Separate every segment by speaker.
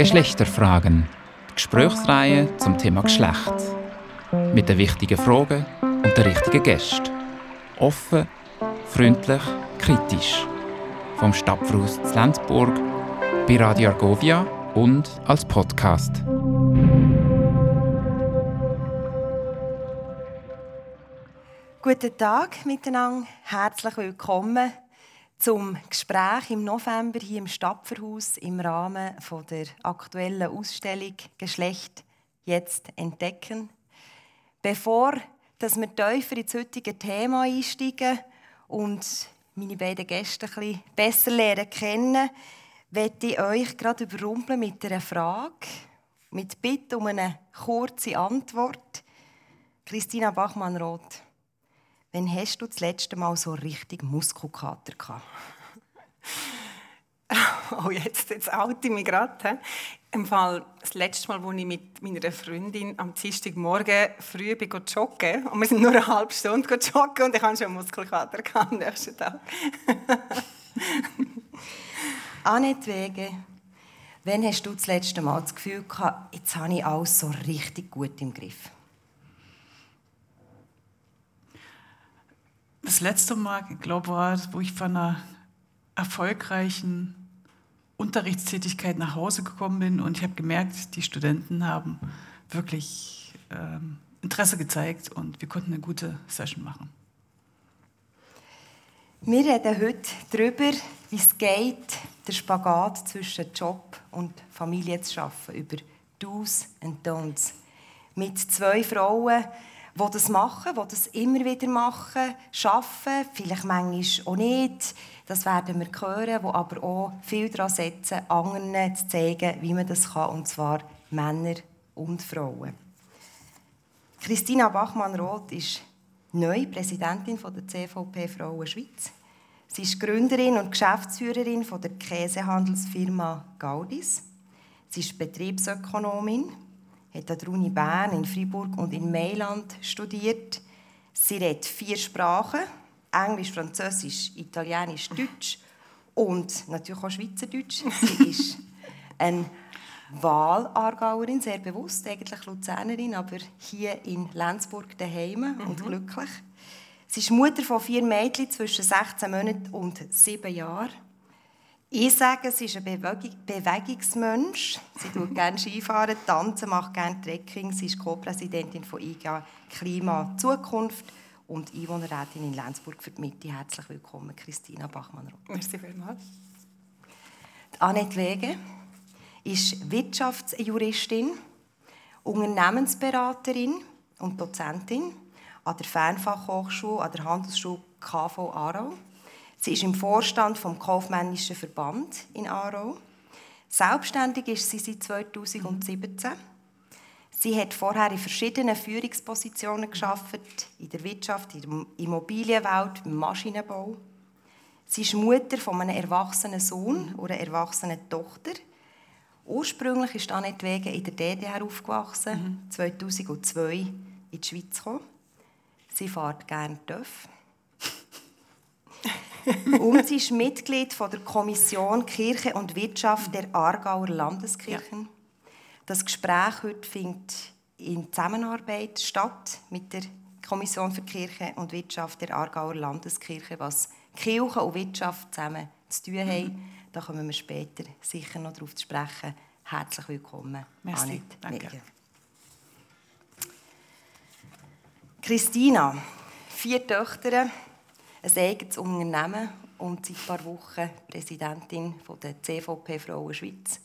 Speaker 1: Geschlechterfragen. Die Gesprächsreihe zum Thema Geschlecht. Mit den wichtigen Fragen und den richtigen Gästen. Offen, freundlich, kritisch. Vom Stadtfruß zu Lenzburg, bei Radio Argovia und als Podcast.
Speaker 2: Guten Tag miteinander, herzlich willkommen zum Gespräch im November hier im Stapferhaus im Rahmen von der aktuellen Ausstellung Geschlecht jetzt entdecken. Bevor dass wir tiefer ins heutige Thema einsteigen und meine beiden Gäste ein besser lernen kennen, möchte ich euch gerade überrumpeln mit einer Frage, mit Bitte um eine kurze Antwort. Christina Bachmann-Roth. Wann hast du das letzte Mal so richtig Muskelkater gehabt?
Speaker 3: oh, jetzt, jetzt oute ich mich gerade. Im Fall, das letzte Mal, als ich mit meiner Freundin am Dienstagmorgen früh bin joggen und wir sind nur eine halbe Stunde joggen und ich hatte schon Muskelkater am nächsten Tag.
Speaker 2: Annette Wege, wann hast du das letzte Mal das Gefühl gehabt, jetzt habe ich alles so richtig gut im Griff?
Speaker 4: Das letzte Mal, ich glaube, war, wo ich von einer erfolgreichen Unterrichtstätigkeit nach Hause gekommen bin und ich habe gemerkt, die Studenten haben wirklich ähm, Interesse gezeigt und wir konnten eine gute Session machen.
Speaker 2: Wir reden heute darüber, wie es geht, den Spagat zwischen Job und Familie zu schaffen, über Do's und Don'ts. Mit zwei Frauen, die das machen, die das immer wieder machen, arbeiten, vielleicht manchmal auch nicht. Das werden wir hören, die aber auch viel daran setzen, anderen zu zeigen, wie man das kann, und zwar Männer und Frauen. Christina Bachmann-Roth ist neu Präsidentin der CVP Frauen Schweiz. Sie ist Gründerin und Geschäftsführerin der Käsehandelsfirma Gaudis. Sie ist Betriebsökonomin hat an der Uni Bern, in Freiburg und in Mailand studiert. Sie redet vier Sprachen: Englisch, Französisch, Italienisch, Deutsch und natürlich auch Schweizerdeutsch. Sie ist eine Wahlaargauerin, sehr bewusst, eigentlich Luzernerin, aber hier in Lenzburg daheim mhm. und glücklich. Sie ist Mutter von vier Mädchen zwischen 16 Monaten und 7 Jahren. Ich sage, sie ist ein Bewegung Bewegungsmensch. Sie tut gerne Skifahren, tanzen, macht gerne Trekking. Sie ist Co-Präsidentin von IGA Klima Zukunft und Einwohnerrätin in Lenzburg für die Mitte. Herzlich willkommen, Christina Bachmann-Roth.
Speaker 3: Merci vielmals.
Speaker 2: Annette Wege ist Wirtschaftsjuristin, Unternehmensberaterin und Dozentin an der Fernfachhochschule, an der Handelsschule KV Aarau. Sie ist im Vorstand vom Kaufmännischen Verband in Aarau. Selbstständig ist sie seit 2017. Sie hat vorher in verschiedenen Führungspositionen geschafft, in der Wirtschaft, in der Immobilienwelt, im Maschinenbau. Sie ist Mutter von einem erwachsenen Sohn oder einer erwachsenen Tochter. Ursprünglich ist Annette Wege in der DDR aufgewachsen, mhm. 2002 in die Schweiz gekommen. Sie fährt gerne TÜV. Und sie ist Mitglied von der Kommission Kirche und Wirtschaft der Aargauer Landeskirchen. Ja. Das Gespräch heute findet in Zusammenarbeit statt mit der Kommission für Kirche und Wirtschaft der Aargauer Landeskirche, was Kirche und Wirtschaft zusammen zu tun haben. Mhm. Da kommen wir später sicher noch darauf zu sprechen. Herzlich willkommen,
Speaker 4: Merci. Danke.
Speaker 2: Christina, vier Töchter, ein eigenes Unternehmen und seit ein paar Wochen Präsidentin der CVP Frauen Schweiz.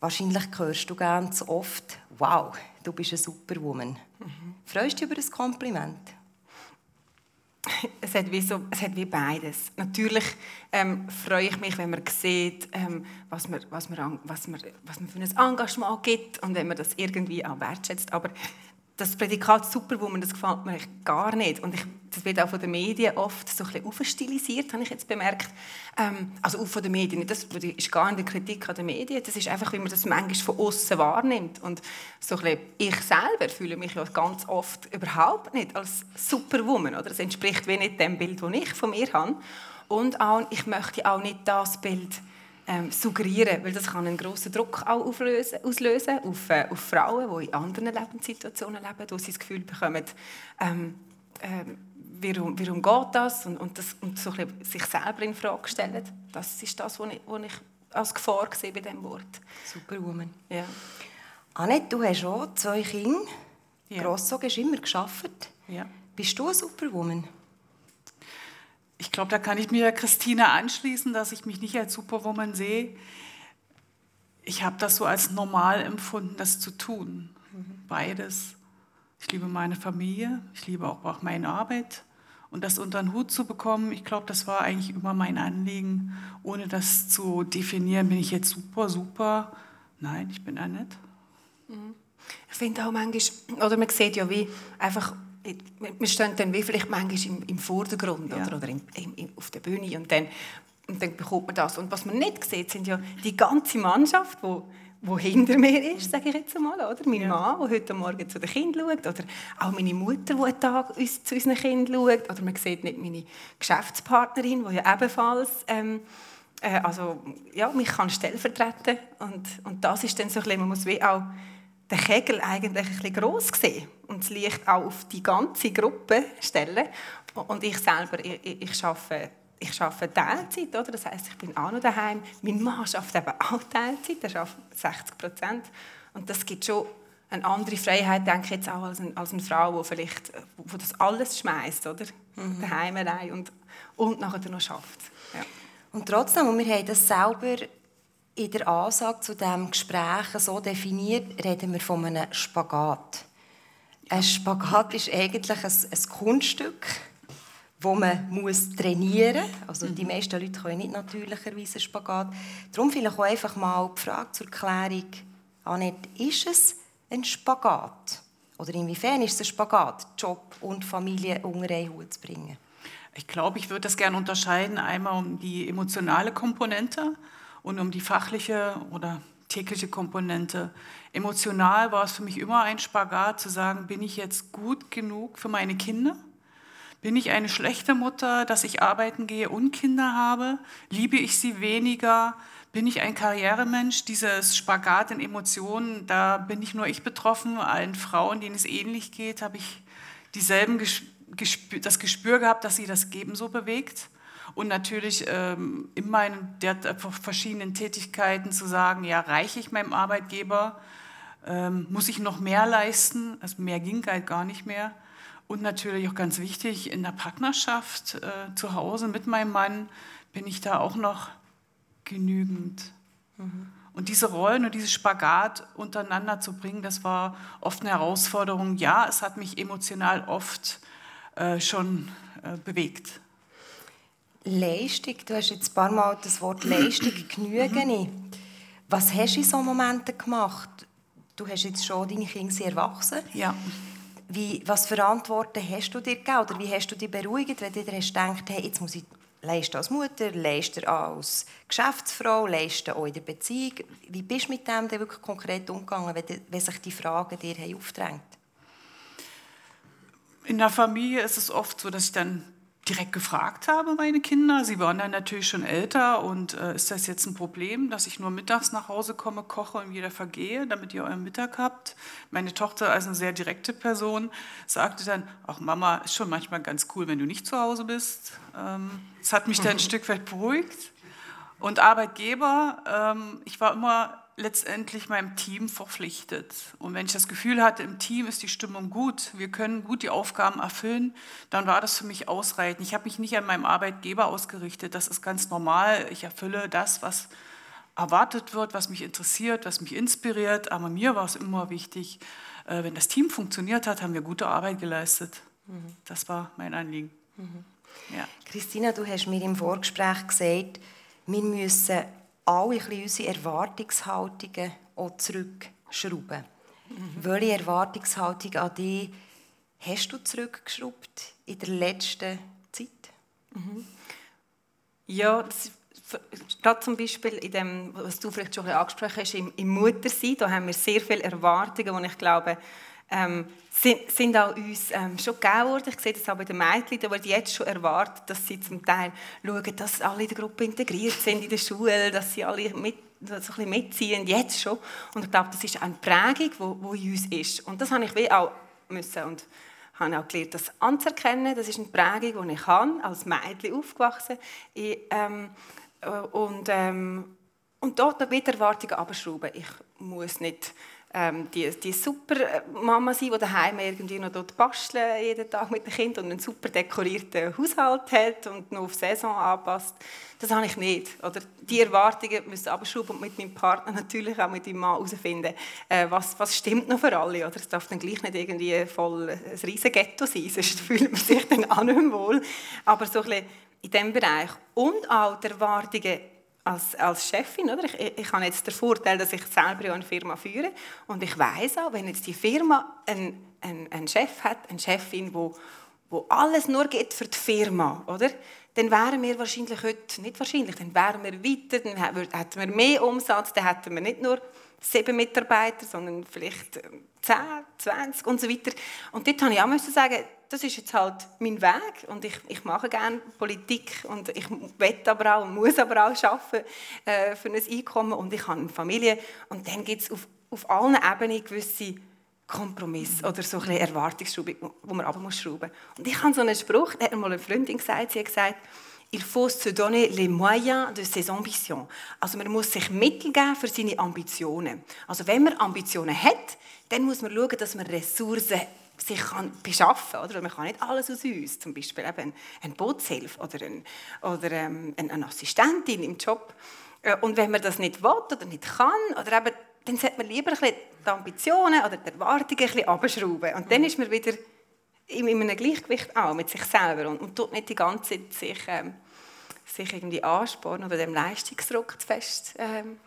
Speaker 2: Wahrscheinlich hörst du ganz oft, wow, du bist eine Superwoman. Mhm. Freust du dich über ein Kompliment?
Speaker 3: Es hat, wie so, es hat wie beides. Natürlich ähm, freue ich mich, wenn man sieht, ähm, was, man, was, man, was, man, was man für ein Engagement gibt und wenn man das irgendwie auch wertschätzt. Aber das Prädikat Superwoman, das gefällt mir gar nicht. Und ich, das wird auch von den Medien oft so ein aufstilisiert, habe ich jetzt bemerkt. Ähm, also von den Medien, das ist gar nicht Kritik an den Medien, das ist einfach, wie man das manchmal von außen wahrnimmt. Und so ein ich selber fühle mich ja ganz oft überhaupt nicht als Superwoman. Oder? Das entspricht wie nicht dem Bild, das ich von mir habe. Und auch, ich möchte auch nicht das Bild ähm, suggerieren, weil das kann einen grossen Druck auch auflösen, auslösen auf, äh, auf Frauen, die in anderen Lebenssituationen leben, wo sie das Gefühl bekommen, ähm, ähm, warum, warum geht das und, und, das, und so sich selber in Frage stellen. Das ist das, was ich, was ich als Gefahr sehe bei diesem Wort.
Speaker 2: Superwoman.
Speaker 3: Ja.
Speaker 2: Annette, du hast auch zwei Kinder.
Speaker 4: Ja.
Speaker 2: Grosszogen hast immer geschafft.
Speaker 4: Ja.
Speaker 2: Bist du eine Superwoman?
Speaker 4: Ich glaube, da kann ich mir Christina anschließen, dass ich mich nicht als Superwoman sehe. Ich habe das so als normal empfunden, das zu tun. Beides. Ich liebe meine Familie, ich liebe auch, meine Arbeit. Und das unter den Hut zu bekommen, ich glaube, das war eigentlich immer mein Anliegen, ohne das zu definieren, bin ich jetzt super, super. Nein, ich bin Annette.
Speaker 3: Ich finde auch manchmal, oder man sieht ja wie einfach, wir stehen dann wie vielleicht manchmal im, im Vordergrund
Speaker 4: Ja.
Speaker 3: oder, oder im, im, auf der Bühne und dann, und dann bekommt man das. Und was man nicht sieht, sind ja die ganze Mannschaft, wo wo hinter mir ist, sage ich jetzt einmal, oder? Mein
Speaker 4: Ja.
Speaker 3: Mann, der heute Morgen zu den Kindern schaut, oder auch meine Mutter, die einen Tag uns, zu unseren Kindern schaut, oder man sieht nicht meine Geschäftspartnerin, die ja ebenfalls ähm, äh, also, ja, mich kann stellvertreten und, und das ist dann so ein bisschen, man muss wie auch den Kegel eigentlich ein bisschen gross sehen und das Licht auch auf die ganze Gruppe stellen. Und ich selber, ich, ich, ich arbeite, ich arbeite Teilzeit, oder? das heißt, ich bin auch noch daheim. Mein Mann arbeitet eben auch Teilzeit, er arbeitet 60 Prozent. Und das gibt schon eine andere Freiheit, denke ich jetzt auch, als, ein, als eine Frau, die vielleicht wo das alles schmeißt, oder? Daheim allein und, und nachher noch schafft. Ja.
Speaker 2: Und trotzdem, und wir haben das selber in der Ansage zu diesem Gespräch so definiert, reden wir von einem Spagat. Ein Spagat ist eigentlich ein, ein Kunststück, wo man muss trainieren muss. Also die meisten Leute können nicht natürlicherweise einen Spagat. Darum vielleicht auch einfach mal die Frage zur Klärung, Annette, ist es ein Spagat? Oder inwiefern ist es ein Spagat, Job und Familie unter einen Hut zu bringen?
Speaker 4: Ich glaube, ich würde das gerne unterscheiden, einmal um die emotionale Komponente und um die fachliche oder tägliche Komponente. Emotional war es für mich immer ein Spagat zu sagen, bin ich jetzt gut genug für meine Kinder? Bin ich eine schlechte Mutter, dass ich arbeiten gehe und Kinder habe? Liebe ich sie weniger? Bin ich ein Karrieremensch? Dieses Spagat in Emotionen, da bin nicht nur ich betroffen, allen Frauen, denen es ähnlich geht, habe ich dieselben das Gespür gehabt, dass sie das ebenso bewegt. Und natürlich ähm, in meinen der verschiedenen Tätigkeiten zu sagen, ja, reiche ich meinem Arbeitgeber, ähm, muss ich noch mehr leisten, also mehr ging halt gar nicht mehr. Und natürlich auch ganz wichtig, in der Partnerschaft äh, zu Hause mit meinem Mann bin ich da auch noch genügend. Und diese Rollen und dieses Spagat untereinander zu bringen, das war oft eine Herausforderung. Ja, es hat mich emotional oft äh, schon äh, bewegt.
Speaker 2: Leistung, du hast jetzt ein paar Mal das Wort Leistung genügen. Was hast du in solchen Momenten gemacht? Du hast jetzt schon, deine Kinder sind erwachsen.
Speaker 4: Ja.
Speaker 2: Wie, was für Antworten hast du dir gegeben? Oder wie hast du dich beruhigt, wenn du dir hast gedacht hey, jetzt muss ich leisten als Mutter, leisten als Geschäftsfrau, leisten auch in der Beziehung. Wie bist du mit dem denn wirklich konkret umgegangen, wenn, wenn sich die Fragen dir haben aufgedrängt
Speaker 4: In der Familie ist es oft so, dass ich dann direkt gefragt habe, meine Kinder. Sie waren dann natürlich schon älter und äh, ist das jetzt ein Problem, dass ich nur mittags nach Hause komme, koche und wieder vergehe, damit ihr euren Mittag habt? Meine Tochter als eine sehr direkte Person sagte dann, ach Mama, ist schon manchmal ganz cool, wenn du nicht zu Hause bist. Ähm, das hat mich dann ein Stück weit beruhigt. Und Arbeitgeber, ähm, ich war immer letztendlich meinem Team verpflichtet. Und wenn ich das Gefühl hatte, im Team ist die Stimmung gut, wir können gut die Aufgaben erfüllen, dann war das für mich ausreichend. Ich habe mich nicht an meinem Arbeitgeber ausgerichtet. Das ist ganz normal. Ich erfülle das, was erwartet wird, was mich interessiert, was mich inspiriert. Aber mir war es immer wichtig, äh, wenn das Team funktioniert hat, haben wir gute Arbeit geleistet. Das war mein Anliegen. Ja.
Speaker 2: Christina, du hast mir im Vorgespräch gesagt, wir müssen alle unsere Erwartungshaltungen auch zurückschrauben. Welche Erwartungshaltung an dich hast du zurückgeschraubt in der letzten Zeit?
Speaker 3: Ja, das, gerade zum Beispiel in dem, was du vielleicht schon angesprochen hast, im, im Muttersein, da haben wir sehr viele Erwartungen, und ich glaube, ähm, sind, sind auch uns ähm, schon gegeben worden. Ich sehe das auch bei den Mädchen, da wird jetzt schon erwartet, dass sie zum Teil schauen, dass alle in der Gruppe integriert sind in der Schule, dass sie alle mit, so ein bisschen mitziehen, jetzt schon. Und ich glaube, das ist eine Prägung, die, in uns ist. Und das habe ich wie auch müssen und habe auch gelernt, das anzuerkennen. Das ist eine Prägung, die ich habe, als Mädchen aufgewachsen. Ich, ähm, äh, und, ähm, und dort mit Erwartungen abschrauben. Ich muss nicht ähm, die, die super äh, Mama sein, die daheim irgendwie noch dort basteln jeden Tag mit dem Kind und einen super dekorierten Haushalt hat und noch auf Saison anpasst. Das habe ich nicht. Oder die Erwartungen müssen abschrauben und mit meinem Partner natürlich auch mit meinem Mann herausfinden, äh, was, was stimmt noch für alle. Oder es darf dann gleich nicht irgendwie voll ein riesen Ghetto sein, sonst fühlt man sich dann auch nicht mehr wohl. Aber so ein bisschen in diesem Bereich. Und auch die Erwartungen als, als Chefin, oder? Ich, ich habe jetzt den Vorteil, dass ich selber eine Firma führe und ich weiß auch, wenn jetzt die Firma einen, einen, einen Chef hat, eine Chefin, wo, wo alles nur geht für die Firma, oder? Dann wären wir wahrscheinlich heute, nicht wahrscheinlich, dann wären wir weiter, dann hätten wir mehr Umsatz, dann hätten wir nicht nur sieben Mitarbeiter, sondern vielleicht ähm, zehn, zwanzig und so weiter. Und dort habe ich auch sagen, das ist jetzt halt mein Weg und ich, ich mache gerne Politik und ich will aber auch und muss aber auch arbeiten äh, für ein Einkommen und ich habe eine Familie und dann gibt es auf, auf allen Ebenen gewisse Kompromisse oder so ein Erwartungsschraube, wo man aber muss. Und ich habe so einen Spruch, der hat mal eine Freundin gesagt, sie hat gesagt, il faut se donner les moyens de ses ambitions. Also man muss sich Mittel geben für seine Ambitionen. Also wenn man Ambitionen hat, dann muss man schauen, dass man Ressourcen sich kann beschaffen kann. Oder? Man kann nicht alles aus uns, zum Beispiel eben eine Bootshilfe oder, ein, oder ähm, eine Assistentin im Job. Äh, und wenn man das nicht will oder nicht kann, oder eben, dann sollte man lieber ein bisschen die Ambitionen oder die Erwartungen ein bisschen abschrauben. Und dann ist man wieder in einem Gleichgewicht auch mit sich selber und, und tut nicht die ganze Zeit sich, ähm, sich irgendwie anspornen oder dem Leistungsdruck fest ähm,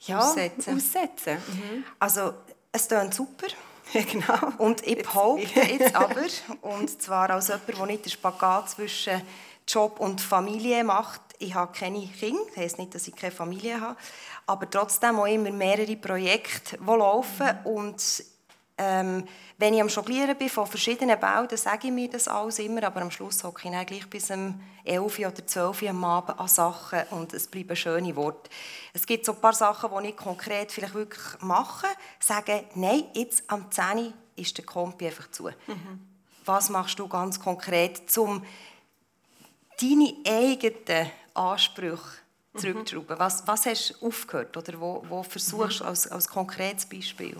Speaker 3: ja, aussetzen. aussetzen.
Speaker 2: Mhm. Also es klingt super.
Speaker 3: Ja, genau.
Speaker 2: Und ich behaupte jetzt aber, und zwar als jemand, der nicht den Spagat zwischen Job und Familie macht, ich habe keine Kinder, das heisst nicht, dass ich keine Familie habe, aber trotzdem auch immer mehrere Projekte, die laufen mhm. und ähm, wenn ich am Jonglieren bin von verschiedenen Bällen, dann sage ich mir das alles immer, aber am Schluss hocke ich dann gleich bis um 11 oder 12 Uhr am Abend an Sachen und es bleiben schöne Worte. Es gibt so ein paar Sachen, die ich konkret vielleicht wirklich mache. Sage, nein, jetzt am 10 Uhr ist der Kompi einfach zu. Mhm. Was machst du ganz konkret, um deine eigenen Ansprüche mhm. zurückzuschrauben? Mhm. Was, was hast du aufgehört oder wo, wo versuchst du mhm. als, als konkretes Beispiel?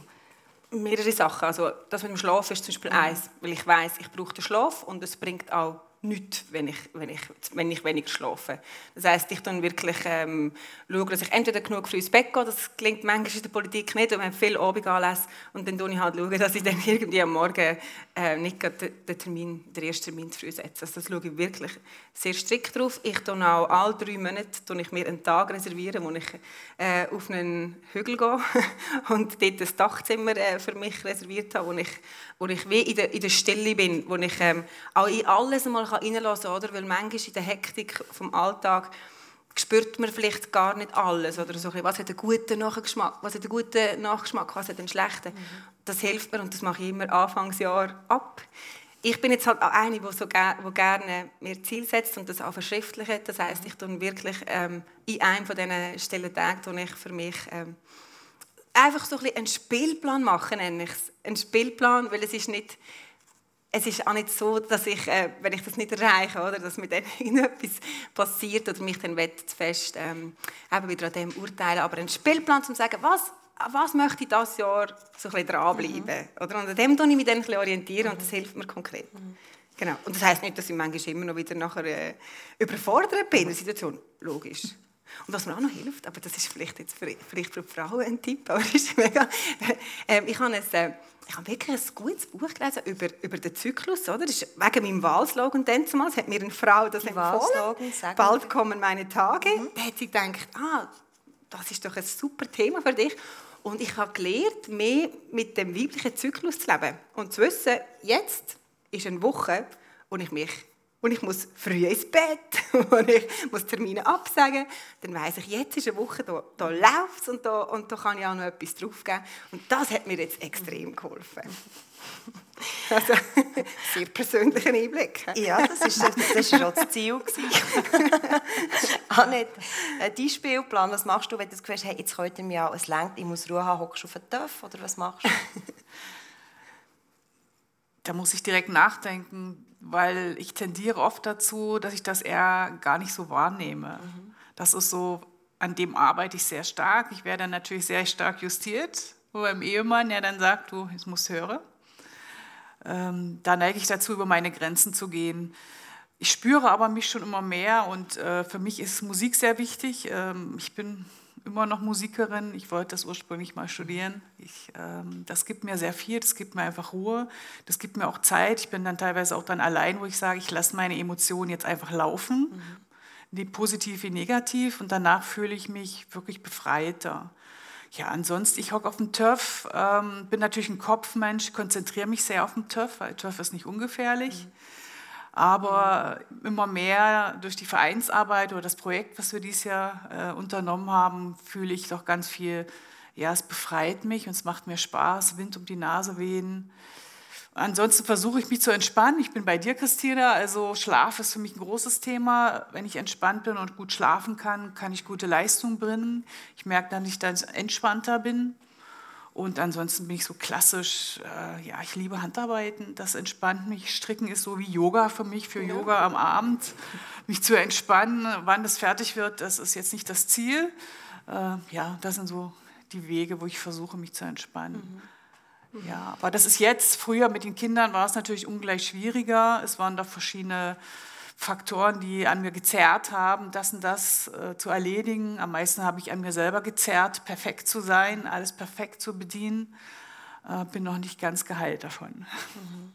Speaker 3: Mehrere Sachen. Also das mit dem Schlaf ist zum Beispiel mhm. eins, weil ich weiß, ich brauche den Schlaf und es bringt auch nichts, wenn ich, wenn ich, wenn ich weniger schlafe. Das heißt, ich dann wirklich ähm, schaue, dass ich entweder genug früh ins Bett gehe, das klingt manchmal in der Politik nicht, und wir haben viel Abend anlesen, und dann schaue ich halt, schauen, dass ich dann irgendwie am Morgen äh, nicht den, Termin, den ersten Termin zu früh setze. Also das schaue ich wirklich sehr strikt drauf. Ich tue auch alle drei Monate ich mir einen Tag reservieren, wo ich äh, auf einen Hügel gehe und dort ein Dachzimmer äh, für mich reserviert habe, wo ich, wo ich wie in der, in der Stille bin, wo ich ähm, auch in alles einmal reinlassen kann, oder? weil manchmal in der Hektik vom Alltag spürt man vielleicht gar nicht alles. Oder so, was hat einen guten Nachgeschmack, was hat einen guten Nachgeschmack, was hat einen schlechten. Mhm. Das hilft mir und das mache ich immer Anfangsjahr ab. Ich bin jetzt halt eine, die so wo gerne mir Ziel setzt und das auch verschriftlicht. Das heißt, ich tue wirklich ähm, in einem von diesen Stellentagen ich für mich ähm, einfach so ein einen Spielplan machen, nenne ich es. Einen Spielplan, weil es ist nicht es ist auch nicht so, dass ich, äh, wenn ich das nicht erreiche, oder, dass mir dann irgendetwas passiert oder mich dann fest ähm, eben wieder an dem urteilen. Aber ein Spielplan, um zu sagen, was, was möchte ich dieses Jahr so ein bisschen dranbleiben. Mhm. Oder? Und an dem orientiere ich mich dann ein bisschen orientieren mhm. und das hilft mir konkret. Mhm. Genau. Und das heisst nicht, dass ich manchmal immer noch wieder nachher äh, überfordert bin in der Situation. Logisch. Und was mir auch noch hilft, aber das ist vielleicht jetzt für, vielleicht für Frauen ein Tipp, aber ist mega. Äh, ich habe ein, äh, ich habe wirklich ein gutes Buch gelesen über, über den Zyklus, oder? Das ist wegen meinem Wahlslogan damals hat mir eine Frau das empfohlen. Bald kommen meine Tage. Mhm. Da hat sie gedacht, ah, das ist doch ein super Thema für dich. Und ich habe gelernt, mehr mit dem weiblichen Zyklus zu leben. Und zu wissen, jetzt ist eine Woche, wo ich mich und ich muss früh ins Bett und ich muss Termine absagen, dann weiß ich, jetzt ist eine Woche, da, da läuft es und da, und da kann ich auch noch etwas draufgeben. Und das hat mir jetzt extrem geholfen. Also, sehr persönlicher Einblick.
Speaker 2: Ja, das ist, das ist schon das Ziel. Annette, äh, dein Spielplan, was machst du, wenn du das Gefühl hast, hey, jetzt könnte mir ja, es längt, ich muss Ruhe haben, hockst du auf den Töpf oder was machst du?
Speaker 4: Da muss ich direkt nachdenken, weil ich tendiere oft dazu, dass ich das eher gar nicht so wahrnehme. Mhm. Das ist so, an dem arbeite ich sehr stark. Ich werde dann natürlich sehr stark justiert, wo beim Ehemann, der dann sagt, du, jetzt musst hören. Ähm, da neige ich dazu, über meine Grenzen zu gehen. Ich spüre aber mich schon immer mehr und äh, für mich ist Musik sehr wichtig. Ähm, ich bin immer noch Musikerin. Ich wollte das ursprünglich mal studieren. Ich, ähm, das gibt mir sehr viel, das gibt mir einfach Ruhe, das gibt mir auch Zeit. Ich bin dann teilweise auch dann allein, wo ich sage, ich lasse meine Emotionen jetzt einfach laufen, mhm. positiv wie negativ, und danach fühle ich mich wirklich befreiter. Ja, ansonsten, ich hocke auf dem Turf, ähm, bin natürlich ein Kopfmensch, konzentriere mich sehr auf dem Turf, weil Turf ist nicht ungefährlich. Mhm. Aber immer mehr durch die Vereinsarbeit oder das Projekt, was wir dieses Jahr äh, unternommen haben, fühle ich doch ganz viel, ja, es befreit mich und es macht mir Spaß, Wind um die Nase wehen. Ansonsten versuche ich mich zu entspannen. Ich bin bei dir, Christina. Also Schlaf ist für mich ein großes Thema. Wenn ich entspannt bin und gut schlafen kann, kann ich gute Leistung bringen. Ich merke dann, dass ich dann entspannter bin. Und ansonsten bin ich so klassisch, äh, ja, ich liebe Handarbeiten, das entspannt mich. Stricken ist so wie Yoga für mich, für ja. Yoga am Abend, mich zu entspannen. Wann das fertig wird, das ist jetzt nicht das Ziel. Äh, ja, das sind so die Wege, wo ich versuche, mich zu entspannen. Mhm. Mhm. Ja, aber das ist jetzt, früher mit den Kindern war es natürlich ungleich schwieriger. Es waren da verschiedene Faktoren, die an mir gezerrt haben, das und das äh, zu erledigen. Am meisten habe ich an mir selber gezerrt, perfekt zu sein, alles perfekt zu bedienen. Äh, bin noch nicht ganz geheilt davon. Mhm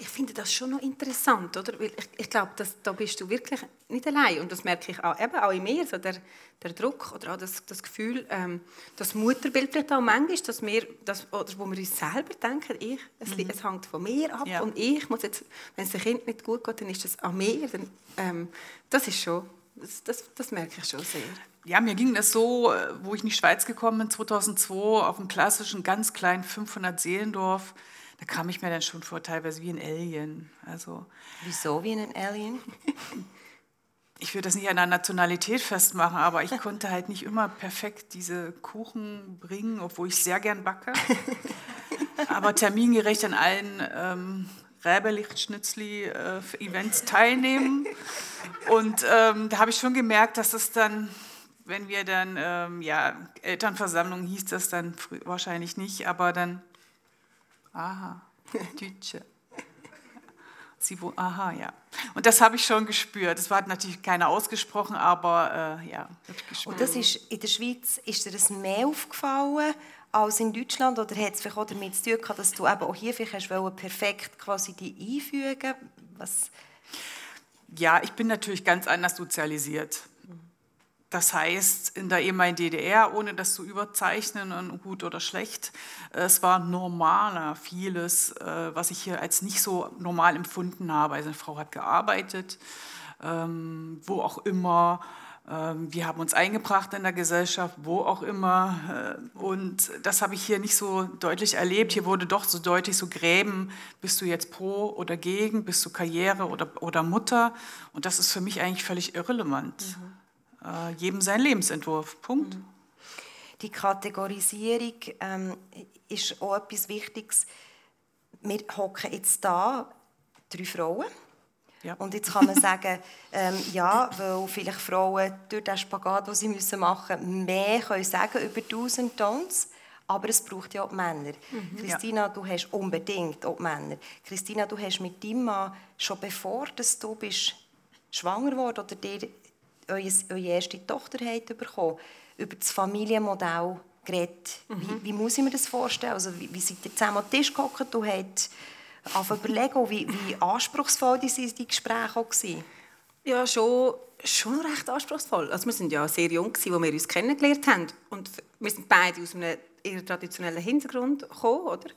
Speaker 3: ich finde das schon noch interessant, oder? Weil ich, ich glaube, da bist du wirklich nicht allein. Und das merke ich auch, eben auch in mir, so der, der Druck oder auch das, das Gefühl, ähm, das Mutterbild vielleicht auch manchmal, dass wir, das, oder wo wir uns selber denken, ich, es, mhm. es hängt von mir ab ja. und ich muss jetzt, wenn es dem Kind nicht gut geht, dann ist das an mir. Dann, ähm, das ist schon, das, das, das merke ich schon sehr.
Speaker 4: Ja, mir ging das so, äh, wo ich in die Schweiz gekommen bin, 2002, auf einem klassischen, ganz kleinen 500-Seelendorf, da kam ich mir dann schon vor, teilweise wie ein Alien. Also,
Speaker 2: Wieso wie ein Alien?
Speaker 4: ich würde das nicht an der Nationalität festmachen, aber ich konnte halt nicht immer perfekt diese Kuchen bringen, obwohl ich sehr gern backe. aber termingerecht an allen ähm, Räberlicht-Schnitzli-Events äh, teilnehmen. Und ähm, da habe ich schon gemerkt, dass es dann, wenn wir dann, ähm, ja, Elternversammlung hieß das dann wahrscheinlich nicht, aber dann Aha, Deutsche. Sie wo, aha, ja. Und das habe ich schon gespürt. Das war natürlich keiner ausgesprochen, aber äh, ja,
Speaker 2: Und das ist in der Schweiz, ist dir das mehr aufgefallen als in Deutschland oder hat es vielleicht auch damit zu tun gehabt, dass du eben auch hier vielleicht hast perfekt quasi die einfügen Was?
Speaker 4: Ja, ich bin natürlich ganz anders sozialisiert. Das heißt, in der ehemaligen DDR, ohne das zu überzeichnen, gut oder schlecht, es war normaler vieles, äh, was ich hier als nicht so normal empfunden habe. Also eine Frau hat gearbeitet, ähm, wo auch immer. Ähm, wir haben uns eingebracht in der Gesellschaft, wo auch immer. Äh, und das habe ich hier nicht so deutlich erlebt. Hier wurde doch so deutlich so Gräben, bist du jetzt pro oder gegen, bist du Karriere oder, oder Mutter. Und das ist für mich eigentlich völlig irrelevant. Mhm äh, jedem sein Lebensentwurf. Punkt. Mhm.
Speaker 2: Die Kategorisierung ähm, ist auch etwas Wichtiges. Wir hocken jetzt da, drei Frauen. Ja. Und jetzt kann man sagen, ähm, ja, weil vielleicht Frauen durch den Spagat, den sie müssen machen müssen, mehr können sagen über Do's und Don'ts. Aber es braucht ja auch die Männer. Mhm, Christina, ja. du hast unbedingt auch die Männer. Christina, du hast mit deinem Mann, schon bevor dass du bist schwanger wurde oder dir eure erste Tochter habt bekommen, über das Familienmodell geredet. Mhm. Wie, wie, muss ich mir das vorstellen? Also, wie, wie seid ihr zusammen am Tisch gekocht und habt überlegen, wie, wie anspruchsvoll diese die Gespräche auch waren?
Speaker 3: Ja, schon, schon recht anspruchsvoll. Also wir waren ja sehr jung, als wir uns kennengelernt haben. Und wir sind beide aus einem eher traditionellen Hintergrund gekommen, oder?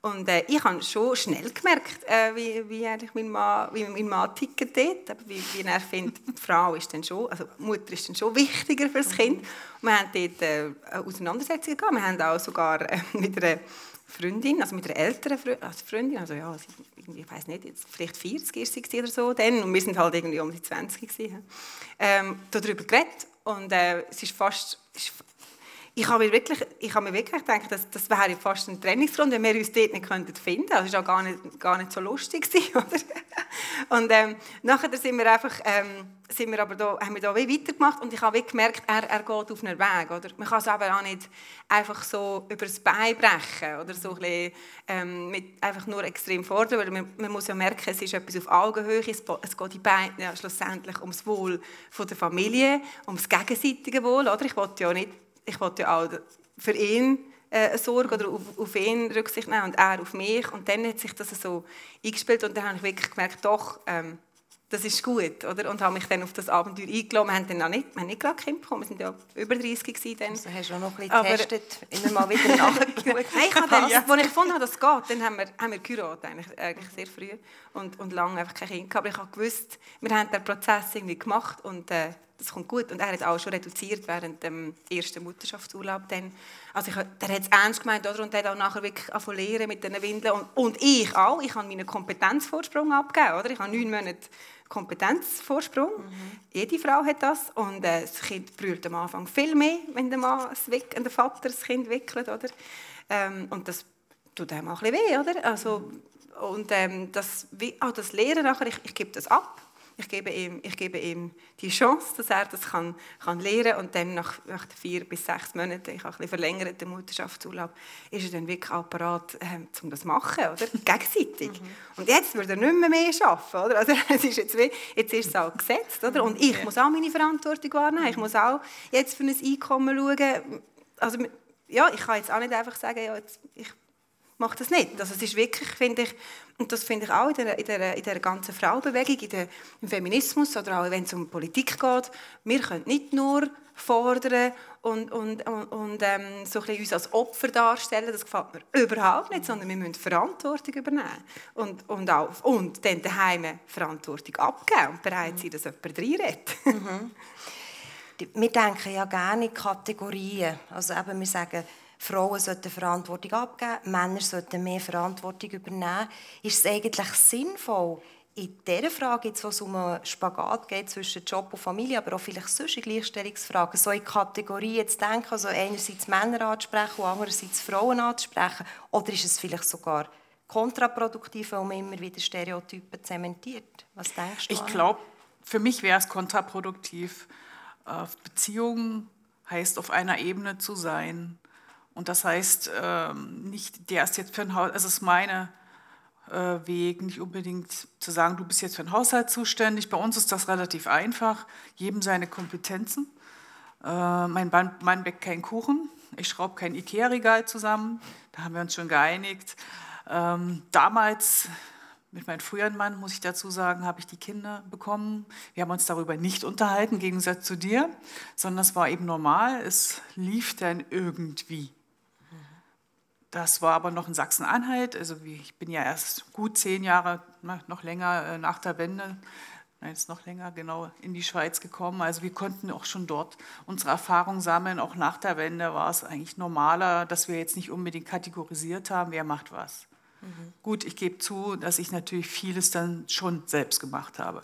Speaker 3: Und äh, ich habe schon schnell gemerkt, äh, wie, wie, eigentlich mein Mann, wie mein Mann tickt dort, wie, wie er findet, die Frau ist dann schon, also Mutter ist dann schon wichtiger für das Kind. Und wir haben dort äh, Auseinandersetzungen gehabt. Wir haben auch sogar äh, mit einer Freundin, also mit einer älteren Freundin, also Freundin, also ja, ich weiß nicht, jetzt vielleicht 40 ist sie oder so dann, und wir sind halt irgendwie um die 20 gewesen, ähm, darüber geredet und äh, es ist fast, ist ich habe mir wirklich, ich habe mir wirklich gedacht, dass, das wäre fast ein Trainingsgrund, wenn wir uns dort nicht könnten finden. Also es war auch gar nicht, gar nicht so lustig oder? Und ähm, nachher sind wir einfach, ähm, sind wir aber da, haben wir da weitergemacht und ich habe gemerkt, er, er geht auf einen Weg, oder? Man kann es aber auch nicht einfach so über das Bein brechen oder so ein bisschen, ähm, mit einfach nur extrem fordern, man, man, muss ja merken, es ist etwas auf Augenhöhe, es, es geht die beiden ja, schlussendlich ums Wohl von der Familie, ums gegenseitige Wohl, oder? Ich wollte ja nicht ich wollte ja auch für ihn äh, Sorge oder auf, auf, ihn Rücksicht nehmen und er auf mich. Und dann hat sich das so eingespielt und dann habe ich wirklich gemerkt, doch, ähm, das ist gut, oder? Und habe mich dann auf das Abenteuer eingeladen. Wir haben dann auch nicht, wir haben nicht gerade Kind bekommen, wir sind ja über 30 gewesen dann.
Speaker 2: Also hast du auch noch ein bisschen getestet, immer mal wieder nachgeschaut.
Speaker 3: Nein, ich habe das, ja. als ich gefunden habe, dass es geht, dann haben wir, haben wir geheiratet, eigentlich, eigentlich sehr früh und, und lange einfach kein Kind gehabt. Aber ich habe gewusst, wir haben den Prozess irgendwie gemacht und äh, das kommt gut. Und er hat auch schon reduziert während dem ersten Mutterschaftsurlaub. Dann. Also ich, der hat es ernst gemeint oder? und hat auch nachher wirklich angefangen mit den Windeln. Und, und ich auch. Ich habe meinen Kompetenzvorsprung abgegeben. Oder? Ich habe neun Monate Kompetenzvorsprung. Mhm. Jede Frau hat das. Und äh, das Kind brüllt am Anfang viel mehr, wenn der, Mann, der Vater das Kind wickelt. Oder? Ähm, und das tut einem auch ein bisschen weh. Oder? Also, und ähm, das, wie, auch das Lehren nachher, ich, ich gebe das ab ich gebe ihm, ich gebe ihm die Chance, dass er das kann, kann lernen kann. Und dann nach, nach vier bis sechs Monaten, ich habe ein bisschen verlängert den Mutterschaftsurlaub, ist er dann wirklich bereit, ähm, um das zu machen, oder? gegenseitig. Mhm. Und jetzt würde er nicht mehr mehr arbeiten. Oder? Also, es ist jetzt, wie, jetzt ist es auch gesetzt. Oder? Und ich muss auch meine Verantwortung wahrnehmen. Ich muss auch jetzt für ein Einkommen schauen. Also, ja, ich kann jetzt auch nicht einfach sagen, ja, jetzt, ich mache das nicht. Also es ist wirklich, finde ich, und das finde ich auch in der, in der, in der ganzen Frauenbewegung, in der, im Feminismus oder auch wenn es um Politik geht, wir können nicht nur fordern und, und, und, und ähm, so ein uns als Opfer darstellen, das gefällt mir überhaupt nicht, sondern wir müssen Verantwortung übernehmen und, und, auch, und dann daheim Verantwortung abgeben und bereit sein, dass jemand reinredet. Mhm.
Speaker 2: Wir denken ja gerne in Kategorien. Also eben, wir sagen, Frauen sollten Verantwortung abgeben, Männer sollten mehr Verantwortung übernehmen. Ist es eigentlich sinnvoll, in dieser Frage, jetzt, wo es um einen Spagat geht zwischen Job und Familie, aber auch vielleicht in Gleichstellungsfragen, so in Kategorien zu denken, also einerseits Männer anzusprechen und andererseits Frauen anzusprechen? Oder ist es vielleicht sogar kontraproduktiv, weil man immer wieder Stereotypen zementiert? Was denkst du?
Speaker 4: Ich glaube, für mich wäre es kontraproduktiv. Äh, Beziehungen heißt, auf einer Ebene zu sein und das heißt, ähm, nicht, der ist jetzt für ein Haus, es ist meine äh, Weg, nicht unbedingt zu sagen, du bist jetzt für den Haushalt zuständig. Bei uns ist das relativ einfach, jedem seine Kompetenzen. Äh, mein Mann backt keinen Kuchen, ich schraube kein Ikea-Regal zusammen, da haben wir uns schon geeinigt. Ähm, damals mit meinem früheren Mann, muss ich dazu sagen, habe ich die Kinder bekommen. Wir haben uns darüber nicht unterhalten, im Gegensatz zu dir, sondern es war eben normal. Es lief dann irgendwie. Das war aber noch in Sachsen-Anhalt. Also ich bin ja erst gut zehn Jahre, noch länger äh, nach der Wende, nein, ist noch länger, genau, in die Schweiz gekommen. Also wir konnten auch schon dort unsere Erfahrungen sammeln. Auch nach der Wende war es eigentlich normaler, dass wir jetzt nicht unbedingt kategorisiert haben, wer macht was. Mhm. Gut, ich gebe zu, dass ich natürlich vieles dann schon selbst gemacht habe.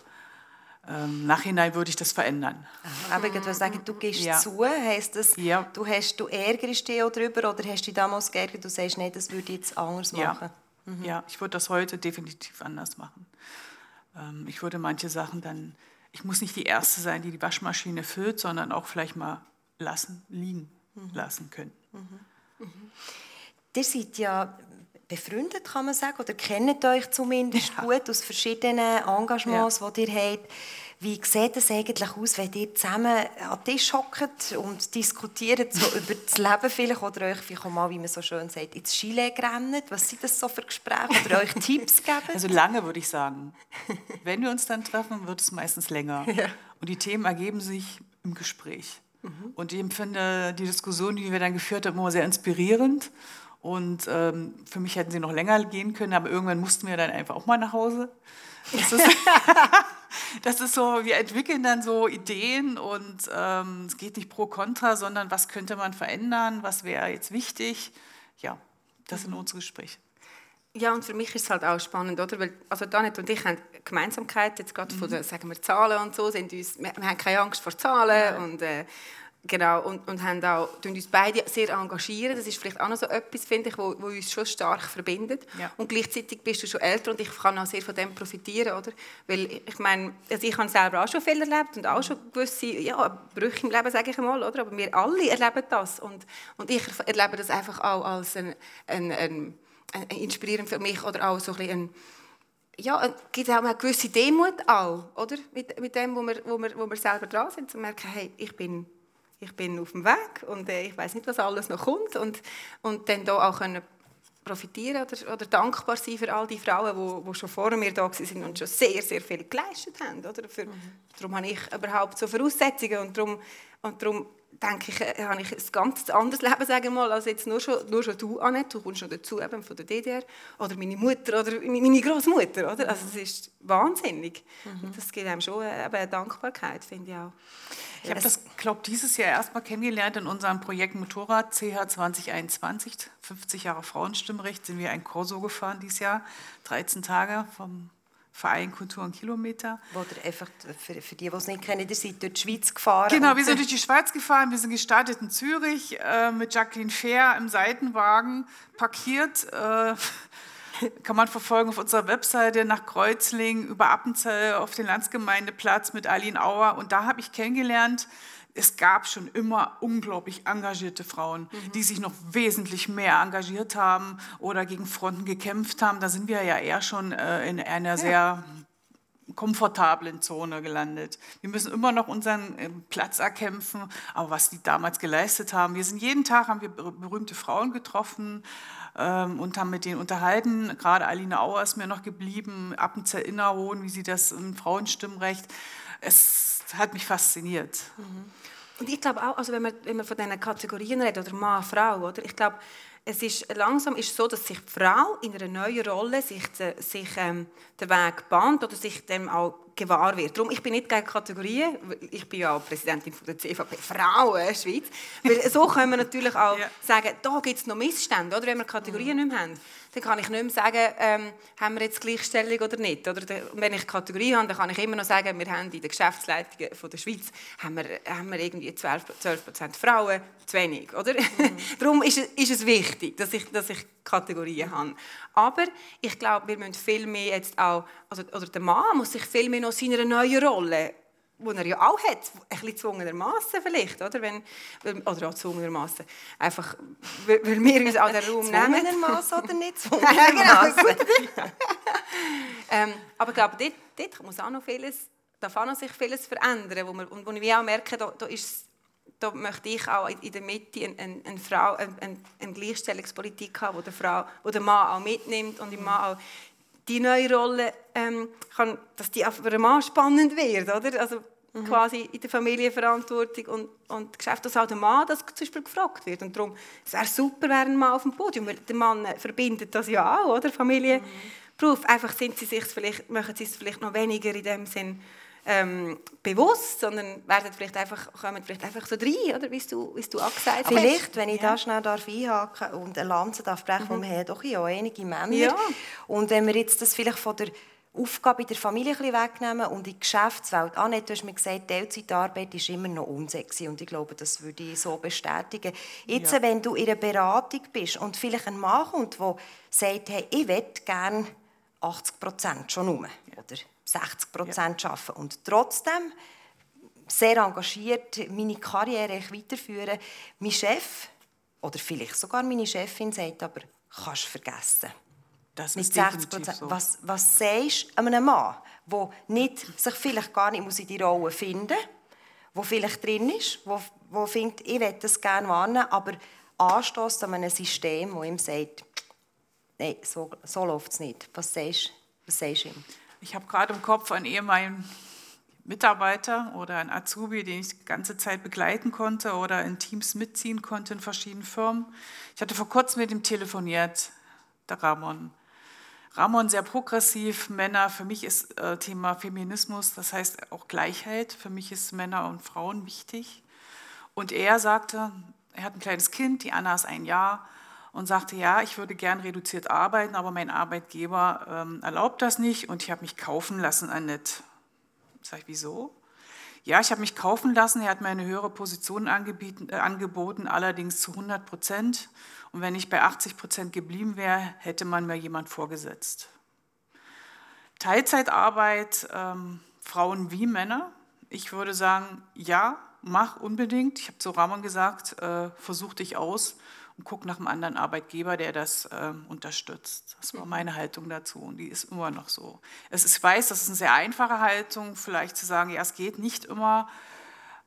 Speaker 4: Ähm, Nachhinein würde ich das verändern.
Speaker 2: Aber ich würde sagen, du gehst ja. zu, heisst das, ja. du, hast, du ärgerst dich darüber oder hast du dich damals geärgert, du sagst, nein, das würde ich jetzt anders machen?
Speaker 4: Ja, mhm. ja ich würde das heute definitiv anders machen. Ähm, ich würde manche Sachen dann, ich muss nicht die Erste sein, die die Waschmaschine füllt, sondern auch vielleicht mal lassen, liegen mhm. lassen können. Mhm.
Speaker 2: Mhm. Ihr seid ja befreundet, kann man sagen, oder kennt euch zumindest ja. gut aus verschiedenen Engagements, ja. die ihr habt. Wie sieht es eigentlich aus, wenn ihr zusammen an den Tisch hockt und diskutiert so über das Leben vielleicht oder euch vielleicht auch mal, wie man so schön sagt, ins Skilegen rennt? Was sind das so für Gespräche oder euch Tipps geben?
Speaker 4: Also lange würde ich sagen. Wenn wir uns dann treffen, wird es meistens länger. Ja. Und die Themen ergeben sich im Gespräch. Mhm. Und ich empfinde die Diskussion, die wir dann geführt haben, immer sehr inspirierend. Und ähm, für mich hätten sie noch länger gehen können, aber irgendwann mussten wir dann einfach auch mal nach Hause. Das ist, das ist so, wir entwickeln dann so Ideen und ähm, es geht nicht pro kontra, sondern was könnte man verändern, was wäre jetzt wichtig. Ja, das sind unsere Gespräche.
Speaker 3: Ja, und für mich ist es halt auch spannend, oder? Weil, also Danet und ich haben Gemeinsamkeit, jetzt gerade mhm. von den, sagen wir, Zahlen und so, sind uns, wir, wir haben keine Angst vor Zahlen und äh, Genau, und, und haben auch, uns beide sehr engagieren. Das ist vielleicht auch noch so etwas, finde ich, wo, wo uns schon stark verbindet. Ja. Und gleichzeitig bist du schon älter und ich kann auch sehr von dem profitieren, oder? Weil ich meine, also ich habe selber auch schon viel erlebt und auch schon gewisse ja, Brüche im Leben, sage ich einmal, oder? Aber wir alle erleben das und, und ich erlebe das einfach auch als ein, ein, ein, ein inspirierend für mich oder auch so ein bisschen ja, es gibt auch eine gewisse Demut auch, oder? Mit, mit dem, wo wir, wo, wir, wo wir selber dran sind, zu merken, hey, ich bin ich bin auf dem Weg und äh, ich weiß nicht, was alles noch kommt und, und dann da auch können profitieren oder, oder dankbar sein für all die Frauen, die, die schon vor mir da waren und schon sehr, sehr viel geleistet haben. Oder? Für, mhm. Darum habe ich überhaupt so Voraussetzungen und darum, und darum denke ich, äh, habe ich ein ganz anderes Leben, sagen wir mal, als jetzt nur schon, nur schon du, Annette. Du kommst schon dazu, eben von der DDR. Oder meine Mutter oder meine Großmutter. Oder? Also es ist wahnsinnig. Mhm. Das gibt einem schon äh, eben eine Dankbarkeit, finde ich auch.
Speaker 4: Ich habe das, glaube dieses Jahr erstmal kennengelernt in unserem Projekt Motorrad CH 2021. 50 Jahre Frauenstimmrecht sind wir ein Corso gefahren dieses Jahr. 13 Tage vom Verein Kultur und Kilometer.
Speaker 2: Oder einfach für, für die, die es nicht kennen, ihr seid durch die Schweiz gefahren.
Speaker 4: Genau, wir sind durch die Schweiz gefahren. Wir sind gestartet in Zürich äh, mit Jacqueline Fair im Seitenwagen parkiert. Äh, kann man verfolgen auf unserer Webseite nach Kreuzlingen über Appenzell auf den Landsgemeindeplatz mit Aline Auer. Und da habe ich kennengelernt, es gab schon immer unglaublich engagierte Frauen, mhm. die sich noch wesentlich mehr engagiert haben oder gegen Fronten gekämpft haben. Da sind wir ja eher schon äh, in einer ja. sehr komfortablen Zone gelandet. Wir müssen immer noch unseren äh, Platz erkämpfen, aber was die damals geleistet haben, wir sind jeden Tag haben wir berühmte Frauen getroffen, ähm, und haben mit denen unterhalten. Gerade Aline Auer ist mir noch geblieben, Appenzell Innerhohn, wie sie das im Frauenstimmrecht. Es hat mich fasziniert.
Speaker 3: Mhm. Und ich glaube auch, also wenn, man, wenn man von diesen Kategorien redet, oder Mann, Frau, oder? ich glaube, es ist langsam ist so, dass sich die Frau in einer neuen Rolle sich, sich ähm, den Weg bahnt oder sich dem auch gewahr wird. Darum, ich bin nicht gegen Kategorien. Ich bin ja auch Präsidentin der CVP Frauen Schweiz. Weil so können wir natürlich auch ja. sagen, da gibt es noch Missstände. Oder? Wenn wir Kategorien mhm. nicht mehr haben, dann kann ich nicht mehr sagen, ähm, haben wir jetzt Gleichstellung oder nicht. Oder wenn ich Kategorie habe, dann kann ich immer noch sagen, wir haben in der Geschäftsleitung von der Schweiz haben wir, haben wir irgendwie 12, 12 Frauen, zu wenig. Oder? Mhm. Darum ist, ist es wichtig, dass ich, dass ich Kategorien habe. Aber ich glaube, wir müssen viel mehr jetzt auch, also, oder der Mann muss sich viel mehr noch seiner neuen Rolle wo er ja auch hat, ein bisschen vielleicht, oder? Wenn, oder auch gezwungenermaßen. Einfach, weil wir uns auch den Raum nehmen.
Speaker 2: Gezwungenermaßen oder nicht gezwungenermaßen?
Speaker 3: genau, ähm, aber ich glaube, dort, dort muss auch noch vieles, darf auch noch sich vieles verändern, wo, und wo wir auch merken, da, da ist da möchte ich auch in der Mitte eine, eine, eine Frau, eine, eine, Gleichstellungspolitik haben, wo der, Frau, wo der Mann auch mitnimmt und im Mann auch die neue Rolle, ähm, kann, dass die auch für den Mann spannend wird, oder? Also mhm. quasi in der Familienverantwortung und, und Geschäft, dass auch der Mann das zum Beispiel gefragt wird. Und darum, es wäre super, wäre ein Mann auf dem Podium, weil der Mann verbindet das ja auch, oder? Familienberuf. Mhm. Einfach sind sie sich vielleicht, machen sie es vielleicht noch weniger in dem Sinn, ähm, bewusst, sondern werden vielleicht einfach, kommen vielleicht einfach so rein, oder? Wie du, wie du auch gesagt
Speaker 2: hast. Vielleicht, wenn ich ja. da schnell darf einhaken und eine Lanze darf brechen, mhm. wir haben doch ja einige Männer. Ja. Und wenn wir jetzt das vielleicht von der Aufgabe in der Familie ein wegnehmen und in die Geschäftswelt. Annette, du hast mir gesagt, Teilzeitarbeit ist immer noch unsexy und ich glaube, das würde ich so bestätigen. Jetzt, ja. wenn du in einer Beratung bist und vielleicht ein Mann kommt, der sagt, hey, ich möchte gerne 80 Prozent schon um, oder 60 Prozent ja. arbeiten und trotzdem sehr engagiert meine Karriere weiterführen. Mein Chef oder vielleicht sogar meine Chefin sagt aber, kannst vergessen.
Speaker 4: Das mit 60 Prozent.
Speaker 2: So. Was, was sagst du einem Mann, der nicht, sich vielleicht gar nicht muss in die Rolle finden muss, der vielleicht drin ist, der, der findet, ich will das gerne warnen, aber anstößt an einem System, das ihm sagt, nein, so, so läuft es nicht. Was sagst, was sagst du ihm?
Speaker 4: Ich habe gerade im Kopf einen ehemaligen Mitarbeiter oder einen Azubi, den ich die ganze Zeit begleiten konnte oder in Teams mitziehen konnte in verschiedenen Firmen. Ich hatte vor kurzem mit ihm telefoniert, der Ramon. Ramon sehr progressiv, Männer, für mich ist äh, Thema Feminismus, das heißt auch Gleichheit, für mich ist Männer und Frauen wichtig. Und er sagte, er hat ein kleines Kind, die Anna ist ein Jahr, und sagte, ja, ich würde gern reduziert arbeiten, aber mein Arbeitgeber ähm, erlaubt das nicht und ich habe mich kaufen lassen, Annette. Sag ich, wieso? Ja, ich habe mich kaufen lassen, er hat mir eine höhere Position angeboten, äh, angeboten, allerdings zu 100 Prozent. Und wenn ich bei 80 Prozent geblieben wäre, hätte man mir jemand vorgesetzt. Teilzeitarbeit, ähm, Frauen wie Männer. Ich würde sagen, ja, mach unbedingt. Ich habe zu Ramon gesagt, äh, versuch dich aus und guck nach einem anderen Arbeitgeber, der das äh, unterstützt. Das war meine Haltung dazu und die ist immer noch so. Es ist, ich weiß, das ist eine sehr einfache Haltung, vielleicht zu sagen, ja, es geht nicht immer,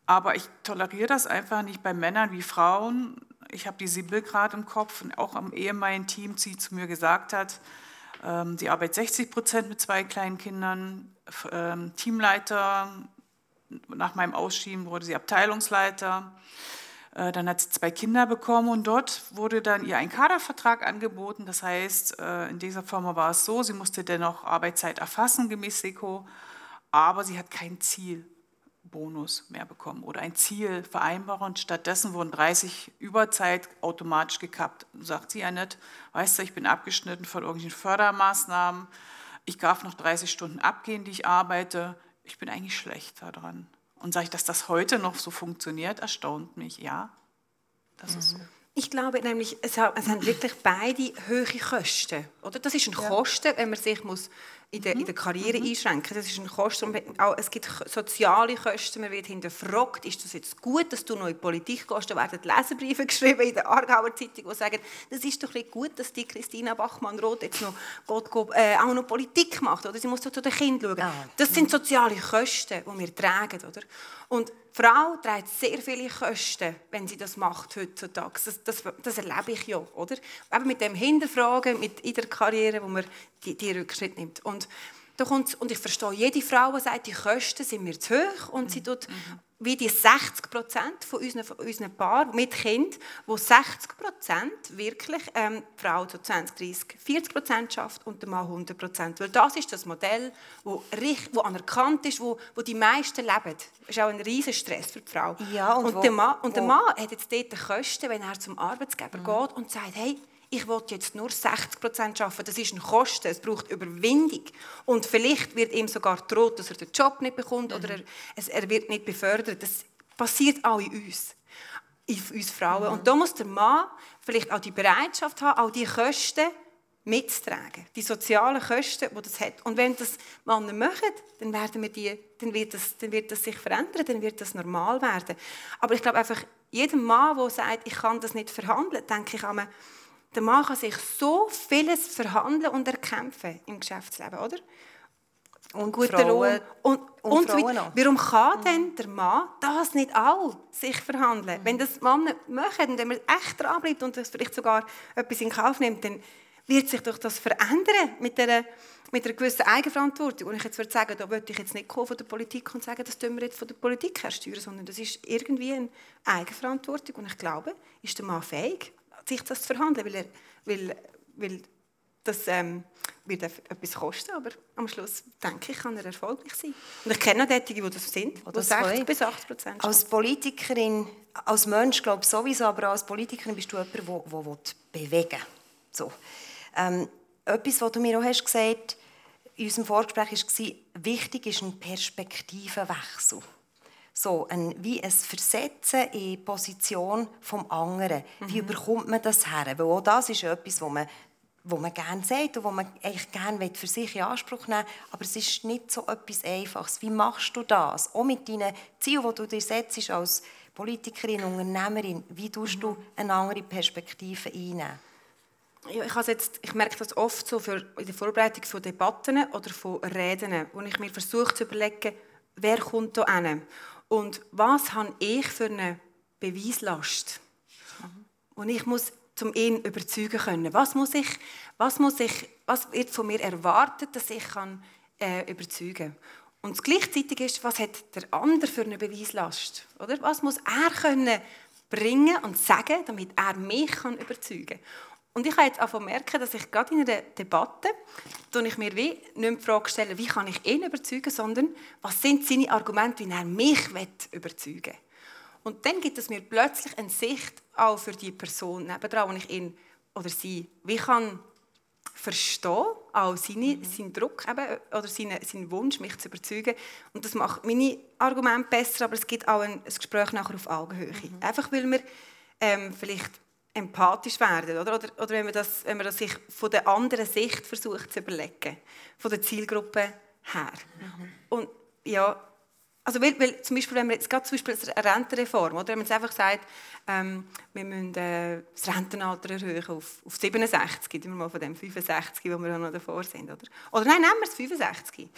Speaker 4: aber ich toleriere das einfach nicht bei Männern wie Frauen. Ich habe die Sibyl gerade im Kopf und auch am ehemaligen Team, die zu mir gesagt hat, ähm, sie arbeitet 60 Prozent mit zwei kleinen Kindern, ähm, Teamleiter, nach meinem Ausschieben wurde sie Abteilungsleiter. Äh, dann hat sie zwei Kinder bekommen und dort wurde dann ihr ein Kadervertrag angeboten. Das heißt, äh, in dieser Firma war es so, sie musste dennoch Arbeitszeit erfassen gemäß SECO, aber sie hat keinen Zielbonus mehr bekommen oder ein Ziel vereinbaren. Stattdessen wurden 30 Überzeit automatisch gekappt. Sagt sie ja nicht, weißt du, ich bin abgeschnitten von irgendwelchen Fördermaßnahmen, ich darf noch 30 Stunden abgehen, die ich arbeite. Ich bin eigentlich schlecht daran. Und sage ich, dass das heute noch so funktioniert, erstaunt mich. Ja, das ist so.
Speaker 3: Ich glaube nämlich, es haben wirklich beide hohe Kosten. Oder? Das ist ein ja. Kosten, wenn man sich muss in der, in der Karriere mhm. einschränken. Das ist ein Kosten. Auch, es gibt soziale Kosten. Man wird hinterfragt, ist das jetzt gut, dass du noch in die Politik gehst? Da werden Leserbriefe geschrieben in der Aargauer Zeitung, die sagen, das ist doch nicht gut, dass die Christina Bachmann-Roth jetzt noch, Gott, äh, auch noch Politik macht. Oder? Sie muss doch zu den Kindern schauen. Das sind soziale Kosten, die wir tragen. Oder? Und Frau trägt sehr viele Kosten, wenn sie das macht heutzutage. Das, das, das erlebe ich ja, oder? Eben mit dem Hinterfragen, mit in der Karriere, wo man die, die Rückschritt nimmt. Und, da und ich verstehe jede Frau, die sagt, die Kosten sind mir zu hoch und sie tut mhm wie die 60 Prozent von unseren, von unseren Paaren mit Kind, wo 60 Prozent wirklich ähm, die Frau zu 20, 30, 40 Prozent schafft und der Mann 100 Prozent. Weil das ist das Modell, wo, wo anerkannt ist, wo, wo die meisten leben. Das ist auch ein riesiger Stress für die Frau.
Speaker 2: Ja, und,
Speaker 3: und,
Speaker 2: wo,
Speaker 3: der Mann, und der Mann hat jetzt dort die Kosten, wenn er zum Arbeitsgeber mhm. geht und sagt, hey, ich will jetzt nur 60 Prozent arbeiten. Das ist ein Kosten, es braucht Überwindung. Und vielleicht wird ihm sogar droht, dass er den Job nicht bekommt mhm. oder er, er, wird nicht befördert. Das passiert auch in uns, in uns Frauen. Mhm. Und da muss der Mann vielleicht auch die Bereitschaft haben, auch die Kosten mitzutragen. Die sozialen Kosten, die das hat. Und wenn das Männer machen, dann, werden wir die, dann, wird das, dann wird das sich verändern, dann wird das normal werden. Aber ich glaube einfach, jedem Mann, der sagt, ich kann das nicht verhandeln, denke ich einmal, der Mann kann sich so vieles verhandeln und erkämpfen im Geschäftsleben, oder?
Speaker 2: Und guter Lohn.
Speaker 3: Und, und, und Warum kann mhm. denn der Mann das nicht auch sich verhandeln? Mhm. Wenn das Mann möchte und wenn man echt dranbleibt und das vielleicht sogar etwas in Kauf nimmt, dann wird sich doch das verändern mit einer, mit einer gewissen Eigenverantwortung. Und ich jetzt würde sagen, da würde ich jetzt nicht kommen von der Politik und sagen, das tun wir jetzt von der Politik her steuern, sondern das ist irgendwie eine Eigenverantwortung. Und ich glaube, ist der Mann fähig, sich das zu verhandeln, weil, er, weil, weil das ähm, wird etwas kosten, aber am Schluss denke ich, kann er erfolgreich sein. Und ich kenne noch solche, die das sind, die 60 bis 80 Prozent
Speaker 2: Als Politikerin, als Mensch glaube ich sowieso, aber als Politikerin bist du jemand, der, der bewegen will. So. Ähm, etwas, was du mir auch hast gesagt in unserem Vorgespräch war, wichtig ist ein Perspektivenwechsel so ein, wie ein Versetzen in die Position vom anderen. Mhm. Wie bekommt man das her? Weil auch das ist etwas, wo man, wo man gerne sagt und wo man eigentlich gerne für sich in Anspruch nehmen will. Aber es ist nicht so etwas Einfaches. Wie machst du das? Auch mit deinen Zielen, die du dir setzt als Politikerin, Unternehmerin. Wie tust du eine andere Perspektive einnehmen?
Speaker 3: Ja, ich, jetzt, ich merke das oft so für, in der Vorbereitung von Debatten oder von Reden, wo ich mir versuche zu überlegen, wer kommt da hin. Und was habe ich für eine Beweislast? Und ich muss zum ihn überzeugen können. Was muss ich, was muss ich, was wird von mir erwartet, dass ich kann äh, überzeugen? Und gleichzeitig ist, was hat der andere für eine Beweislast? Oder? Was muss er können bringen und sagen, damit er mich kann überzeugen? Und ich habe jetzt auch merken, dass ich gerade in einer Debatte, ich mir wie nicht mehr die Frage stelle, wie kann ich ihn überzeugen, sondern was sind seine Argumente, wie er mich überzeugen will. Und dann gibt es mir plötzlich eine Sicht auch für die Person nebenan, wo ich ihn oder sie wie kann verstehen, auch seine, mhm. seinen Druck eben, oder seinen, seinen Wunsch, mich zu überzeugen. Und das macht meine Argumente besser, aber es gibt auch ein, ein Gespräch nachher auf Augenhöhe. Mhm. Einfach weil wir ähm, vielleicht empathisch werden, oder? Oder, oder wenn, man das, wenn man das sich von der anderen Sicht versucht zu überlegen, von der Zielgruppe her. Mhm. Und ja, also weil, weil, zum Beispiel, wenn man jetzt gerade zum Beispiel eine Rentenreform, oder wenn man jetzt einfach sagt, ähm, wir müssen äh, das Rentenalter erhöhen auf, auf 67, gehen wir mal von dem 65, wo wir noch davor sind, oder? Oder nein, nehmen wir es 65.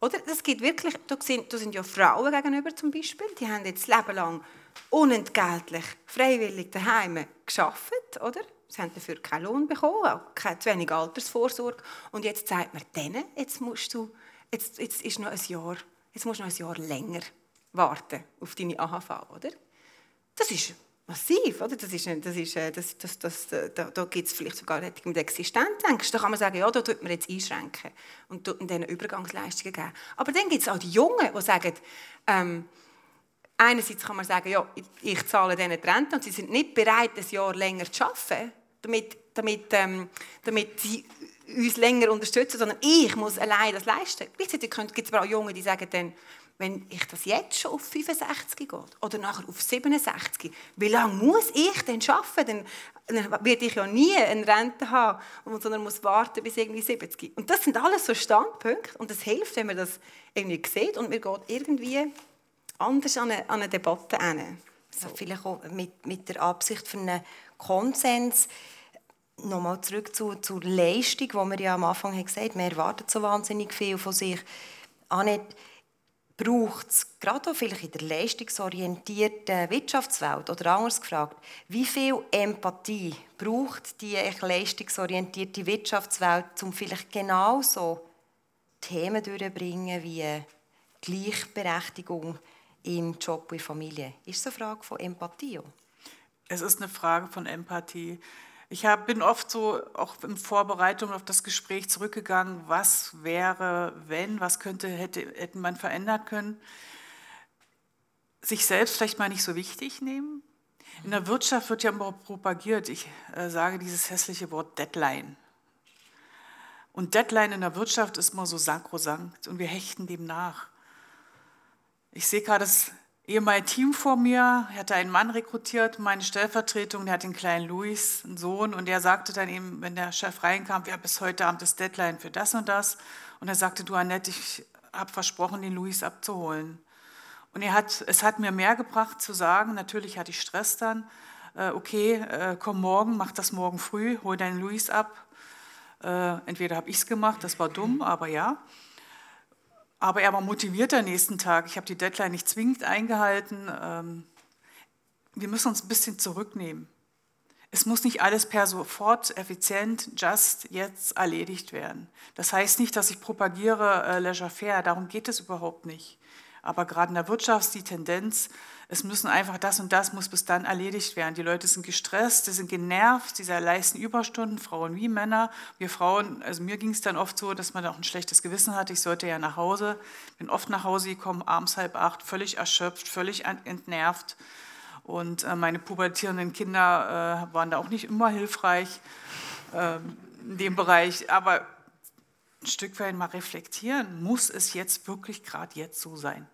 Speaker 3: Oder? Das gibt wirklich, da sind, da sind ja Frauen gegenüber zum Beispiel, die haben jetzt das Leben lang unentgeltlich, freiwillig daheim geschafft, oder? Sie haben dafür keinen Lohn bekommen, auch zu wenig Altersvorsorge. Und jetzt sagt man denen, jetzt musst du, jetzt, jetzt ist noch ein Jahr jetzt musst du noch ein Jahr länger warten auf deine AHV, oder? Das ist massiv, oder? Das ist, das ist, äh, das, das, das, äh, da, da gibt es vielleicht sogar mit Existenzängsten. Da kann man sagen, ja, da tut man jetzt einschränken und ihnen Übergangsleistungen geben. Aber dann gibt es auch die Jungen, die sagen, ähm, einerseits kann man sagen, ja, ich zahle denen die Rente und sie sind nicht bereit, ein Jahr länger zu arbeiten, damit, damit, ähm, damit sie uns länger unterstützen, sondern ich muss allein das leisten. Gleichzeitig gibt es aber auch Junge, die sagen dann, wenn ich das jetzt schon auf 65 gehe oder nachher auf 67, wie lange muss ich denn arbeiten? Dann, dann werde ich ja nie eine Rente haben, sondern muss warten bis irgendwie 70. Und das sind alles so Standpunkte und es hilft, wenn man das irgendwie sieht und man geht irgendwie anders an eine, an eine Debatte hin.
Speaker 2: So. Vielleicht auch mit, mit der Absicht für einen Konsens nochmal zurück zu, zur Leistung, die wir ja am Anfang haben gesagt haben, man erwartet so wahnsinnig viel von sich. Annette, braucht es gerade auch vielleicht in der leistungsorientierten Wirtschaftswelt oder anders gefragt, wie viel Empathie braucht die leistungsorientierte Wirtschaftswelt, um vielleicht genauso Themen durchzubringen wie Gleichberechtigung im Job und Familie? Ist es eine Frage von Empathie?
Speaker 4: Es ist eine Frage von Empathie. Ich hab, bin oft so auch in Vorbereitung auf das Gespräch zurückgegangen, was wäre, wenn, was könnte, hätte, hätte man verändern können. Sich selbst vielleicht mal nicht so wichtig nehmen. In der Wirtschaft wird ja immer propagiert, ich äh, sage dieses hässliche Wort Deadline. Und Deadline in der Wirtschaft ist immer so sankrosankt und wir hechten dem nach. Ich sehe gerade das ehemalige Team vor mir, er hatte einen Mann rekrutiert, meine Stellvertretung, der hat den kleinen Luis, einen Sohn, und der sagte dann eben, wenn der Chef reinkam, wir haben bis heute Abend das Deadline für das und das. Und er sagte, du Annette, ich habe versprochen, den Luis abzuholen. Und er hat, es hat mir mehr gebracht zu sagen, natürlich hatte ich Stress dann, äh, okay, äh, komm morgen, mach das morgen früh, hol deinen Luis ab. Äh, entweder habe ich es gemacht, das war dumm, aber ja. Aber er war motiviert am nächsten Tag. Ich habe die Deadline nicht zwingend eingehalten. Ähm, wir müssen uns ein bisschen zurücknehmen. Es muss nicht alles per sofort effizient, just jetzt erledigt werden. Das heißt nicht, dass ich propagiere äh, laissez-faire, darum geht es überhaupt nicht. Aber gerade in der Wirtschaft ist die Tendenz, es müssen einfach das und das muss bis dann erledigt werden. Die Leute sind gestresst, sie sind genervt, sie leisten Überstunden, Frauen wie Männer. Wir Frauen, also mir ging es dann oft so, dass man auch ein schlechtes Gewissen hatte. Ich sollte ja nach Hause, bin oft nach Hause gekommen, abends halb acht, völlig erschöpft, völlig entnervt. Und äh, meine pubertierenden Kinder äh, waren da auch nicht immer hilfreich äh, in dem Bereich. Aber ein Stück weit mal reflektieren, muss es jetzt wirklich gerade jetzt so sein?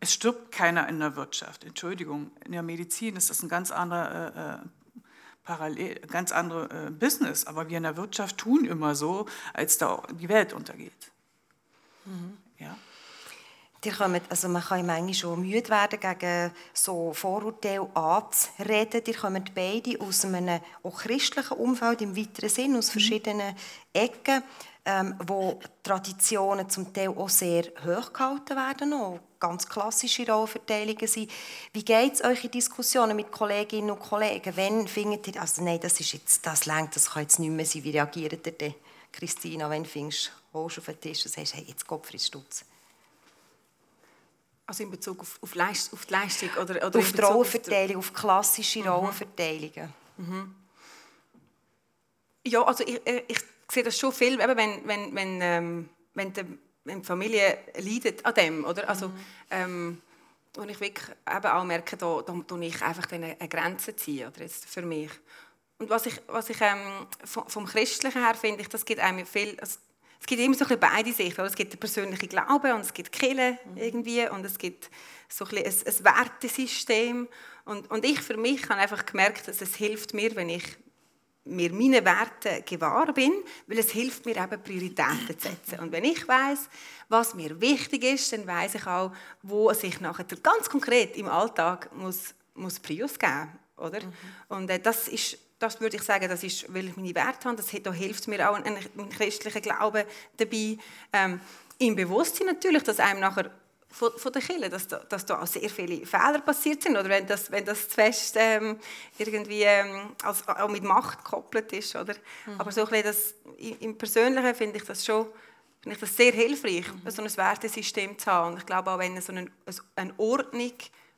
Speaker 4: Es stirbt keiner in der Wirtschaft. Entschuldigung, in der Medizin ist das ein ganz anderer äh, äh, Parallel, ganz andere äh, Business, aber wir in der Wirtschaft tun immer so, als da die Welt untergeht.
Speaker 2: Mhm. Ja. Die kommen, also man kann manchmal schon müde werden, gegen so Vorurteile anzureden. Die kommen beide aus einem auch christlichen Umfeld im weiteren Sinn, aus mhm. verschiedenen Ecken ähm, wo Traditionen zum Teil auch sehr hoch gehalten werden, auch ganz klassische Rollverteilungen sind. Wie geht es euch in Diskussionen mit Kolleginnen und Kollegen? Wenn findet ihr, also nein, das ist jetzt, das längt, das kann jetzt nicht mehr sein, wie reagiert ihr denn? Christina, wenn findest du, auf den Tisch und sagst, hey, jetzt Kopf Stutz?
Speaker 3: Also in Bezug auf, auf, Leist, auf die Leistung? Oder, oder
Speaker 2: auf die Rollenverteilung, auf, klassische mhm. Rollenverteilungen. Mhm.
Speaker 3: Ja, also ich, äh, ich, sehe das schon viel, eben wenn, wenn, wenn, ähm, wenn, die, wenn die Familie leidet an dem, oder? Also, mhm. ähm, und ich wirklich eben auch merke, da, da, da ich einfach eine Grenze ziehen, oder jetzt für mich. Und was ich, was ich ähm, vom, vom Christlichen her finde, ich, das gibt einem viel, also, es gibt immer so ein beide Sichten. Es gibt den persönlichen Glauben und es gibt Kirche mhm. irgendwie und es gibt so ein, ein, ein Wertesystem. Und, und ich für mich habe einfach gemerkt, dass es hilft mir, wenn ich mir meine Werte gewahr bin, weil es hilft mir eben Prioritäten zu setzen. Und wenn ich weiß, was mir wichtig ist, dann weiß ich auch, wo ich nachher ganz konkret im Alltag muss, muss Prius geben, oder? Mhm. Und äh, das ist das würde ich sagen, das ist, weil ich meine Werte habe. Das, da hilft mir auch ein, ein christlicher Glaube dabei. Ähm, Im Bewusstsein natürlich, dass einem nachher von, von der Kirche, dass da, dass da auch sehr viele Fehler passiert sind oder wenn das, wenn das zu fest ähm, irgendwie ähm, als, auch mit Macht gekoppelt ist. Oder? Mhm. Aber so ein das, im Persönlichen finde ich das schon finde ich das sehr hilfreich, mhm. so ein Wertesystem zu haben. Und ich glaube auch, wenn so eine, eine Ordnung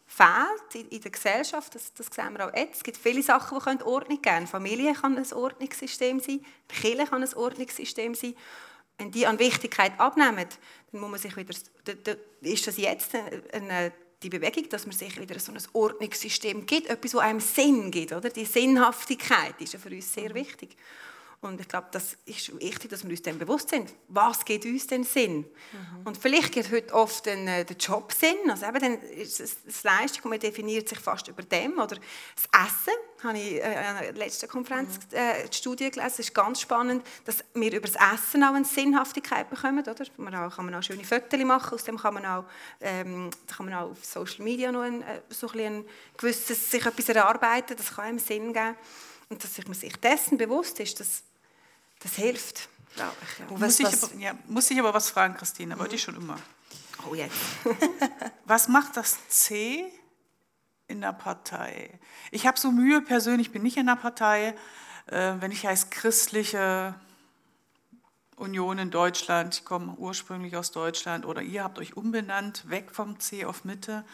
Speaker 3: fehlt in der Gesellschaft, das, das sehen wir auch jetzt. Es gibt viele Sachen, die Ordnung geben können. Familie kann ein Ordnungssystem sein, die Kirche kann ein Ordnungssystem sein. Wenn die an Wichtigkeit abnehmen, dann muss man sich wieder, ist das jetzt eine, die Bewegung, dass man sich wieder so ein Ordnungssystem gibt, etwas, das einem Sinn gibt. Oder? Die Sinnhaftigkeit ist ja für uns sehr wichtig. Und ich glaube, das ist wichtig, dass wir uns dem bewusst sind. Was gibt uns denn Sinn? Mhm. Und vielleicht gibt heute oft den, äh, der Job Sinn. Also eben dann ist es das Leistung und man definiert sich fast über dem. Oder das Essen, habe ich äh, in der letzten Konferenz mhm. äh, die Studie gelesen. Es ist ganz spannend, dass wir über das Essen auch eine Sinnhaftigkeit bekommen. Oder? Man auch, kann man auch schöne Fotos machen. Aus dem kann man auch, ähm, kann man auch auf Social Media noch ein, äh, so ein, ein gewisses, sich etwas erarbeiten. Das kann einem Sinn geben. Und dass man sich dessen bewusst ist, dass das hilft, glaube ich. Ja.
Speaker 4: Muss, ich aber, ja, muss ich aber was fragen, Christine? Mhm. Wollte ich schon immer.
Speaker 3: Oh, jetzt.
Speaker 4: was macht das C in der Partei? Ich habe so Mühe persönlich, ich bin nicht in der Partei, äh, wenn ich heiße christliche Union in Deutschland, ich komme ursprünglich aus Deutschland oder ihr habt euch umbenannt, weg vom C auf Mitte.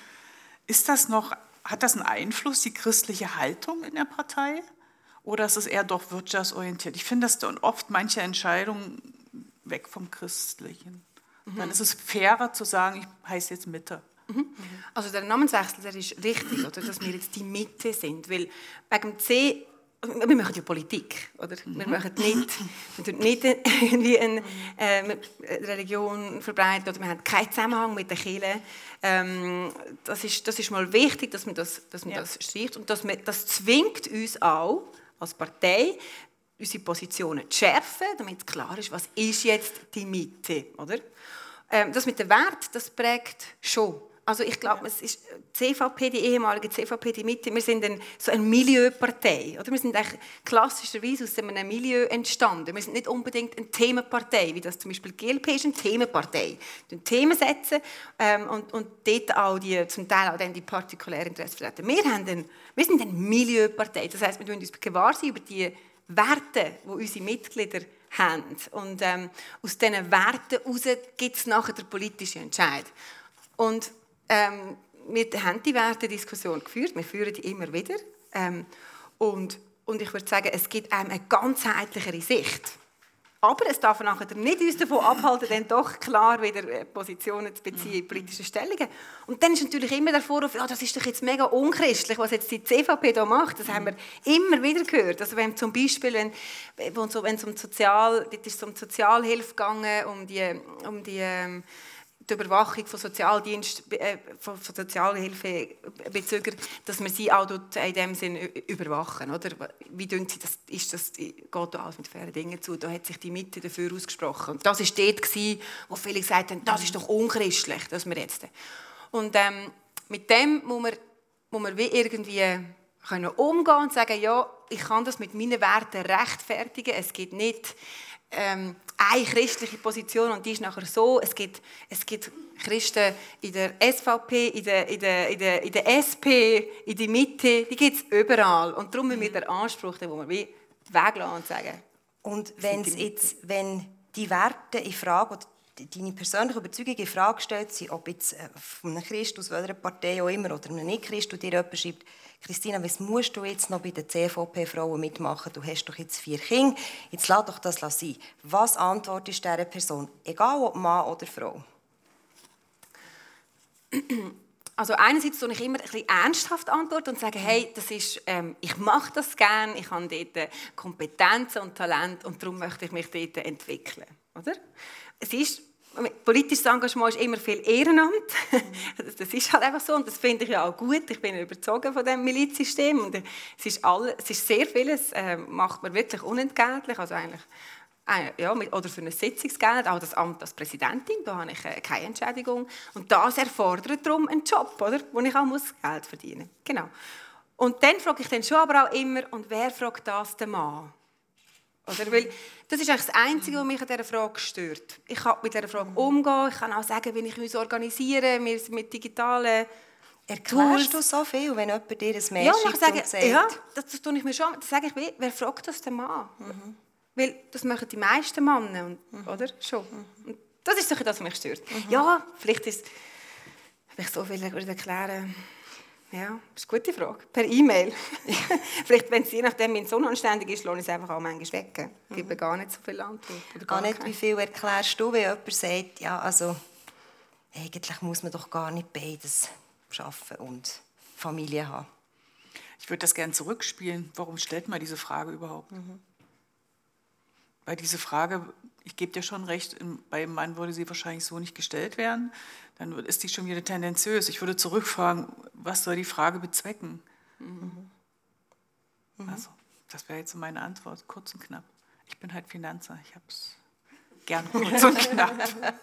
Speaker 4: Ist das noch, hat das einen Einfluss, die christliche Haltung in der Partei? Oder ist es eher doch wirtschaftsorientiert? Ich finde, dass dann oft manche Entscheidungen weg vom Christlichen. Mhm. Dann ist es fairer zu sagen, ich heiße jetzt Mitte.
Speaker 3: Mhm. Also der Namenswechsel der ist richtig, oder, dass wir jetzt die Mitte sind. Weil wegen C wir machen ja Politik, oder? Wir mhm. machen nicht, wir nicht irgendwie eine äh, Religion verbreiten oder wir haben keinen Zusammenhang mit der Kirche. Ähm, das, ist, das ist mal wichtig, dass man das, dass man ja. das streicht und dass man, das zwingt uns auch, als Partei unsere Positionen zu schärfen, damit klar ist, was ist jetzt die Mitte, oder? Ähm, das mit dem Wert, das prägt schon. Also ich glaube, es ist CVP, die ehemalige CVP, die Mitte, wir sind ein, so eine Milieupartei. Oder? Wir sind eigentlich klassischerweise aus einem Milieu entstanden. Wir sind nicht unbedingt eine Themenpartei, wie das zum Beispiel GLP ist, eine Themenpartei. Wir Themen setzen ähm, und, und dort auch die, zum Teil auch dann die partikulären Interessen vertreten. Wir, haben einen, wir sind eine Milieupartei. Das heißt, wir müssen uns gewahr sein über die Werte, die unsere Mitglieder haben. Und ähm, aus diesen Werten heraus gibt es nachher den politischen Entscheid. Und ähm, wir haben die Wertediskussion geführt, wir führen die immer wieder. Ähm, und, und ich würde sagen, es gibt einem eine ganzheitlichere Sicht. Aber es darf nachher nicht uns davon abhalten, dann doch klar wieder äh, Positionen zu beziehen in politischen Stellungen. Und dann ist natürlich immer der Vorwurf, ja, das ist doch jetzt mega unchristlich, was jetzt die CVP da macht. Das haben wir immer wieder gehört. Also wenn zum Beispiel, wenn, wenn es um, Sozial, um Sozialhilfe ging, um die, um die ähm, die Überwachung von Sozialdienst, äh, von Sozialhilfebezügern, dass wir sie auch in dem Sinn überwachen, oder? Wie tun sie das? Ist das geht da alles mit fairen Dingen zu? Da hat sich die Mitte dafür ausgesprochen. Und das ist dort gewesen, wo viele gesagt haben, das ist doch unchristlich, dass wir jetzt. Und ähm, mit dem muss man, muss man wie irgendwie können umgehen und sagen, ja, ich kann das mit meinen Werten rechtfertigen. Es gibt nicht ähm, eine christliche Position und die ist nachher so, es gibt, es gibt Christen in der SVP, in der, in der, in der, in der SP, in der Mitte, die gibt es überall. Und darum müssen wir den Anspruch, den wir wie weglassen und sagen.
Speaker 2: Und wenn jetzt, wenn die Werte in Frage, deine persönliche Überzeugung in Frage stellt, sei, ob jetzt äh, von einem Christ aus welcher Partei auch immer oder einem Nicht-Christ, der dir jemand schreibt, Christina, was musst du jetzt noch bei den CVP-Frauen mitmachen? Du hast doch jetzt vier Kinder, jetzt lass doch das sein. Was antwortest dieser Person, egal ob Mann oder Frau?
Speaker 3: Also einerseits tue ich immer ein bisschen ernsthaft antworten und sage, hey, das ist, ähm, ich mache das gerne, ich habe dort Kompetenzen und Talent und darum möchte ich mich dort entwickeln. Oder? Es ist, politisches Engagement ist immer viel Ehrenamt. Das ist halt einfach so und das finde ich ja auch gut. Ich bin überzeugt von dem Milizsystem und es ist, alles, es ist sehr vieles, äh, macht man wirklich unentgeltlich, also eigentlich äh, ja, oder für ein Sitzungsgeld, auch das Amt als Präsidentin, da habe ich äh, keine Entschädigung. Und das erfordert darum einen Job, oder, wo ich auch muss Geld verdienen muss. Genau. Und dann frage ich dann schon aber auch immer, und wer fragt das den Mann? Oder? Weil das ist eigentlich das Einzige, was mich an dieser Frage stört. Ich kann mit dieser Frage umgehen, ich kann auch sagen, wie ich uns organisiere, wir mit digitalen
Speaker 2: Erklärst du so viel, wenn jemand dir ein Mail
Speaker 3: ja,
Speaker 2: schickt
Speaker 3: sage,
Speaker 2: und sagt...
Speaker 3: Ja, das, das tue ich mir schon. Das sage ich, wer fragt das den Mann? Mhm. Weil das machen die meisten Männer, mhm. oder? Schon. Und das ist das, was mich stört. Mhm. Ja, vielleicht ist... Habe ich so viel erklären ja, das ist eine gute Frage. Per E-Mail. Vielleicht, wenn es je nachdem mein Sohn anständig ist, lohne ich es einfach auch manchmal weg. Ich gebe gar nicht so viel Antwort.
Speaker 2: Oder gar, gar nicht, wie viel erklärst du, wenn jemand sagt, ja, also, eigentlich muss man doch gar nicht beides schaffen und Familie haben.
Speaker 4: Ich würde das gerne zurückspielen. Warum stellt man diese Frage überhaupt? Mhm. Weil diese Frage, ich gebe dir schon recht, beim Mann würde sie wahrscheinlich so nicht gestellt werden dann ist die schon wieder tendenziös. Ich würde zurückfragen, was soll die Frage bezwecken? Mhm. Also, das wäre jetzt meine Antwort, kurz und knapp. Ich bin halt Finanzer, ich habe es gern kurz und knapp.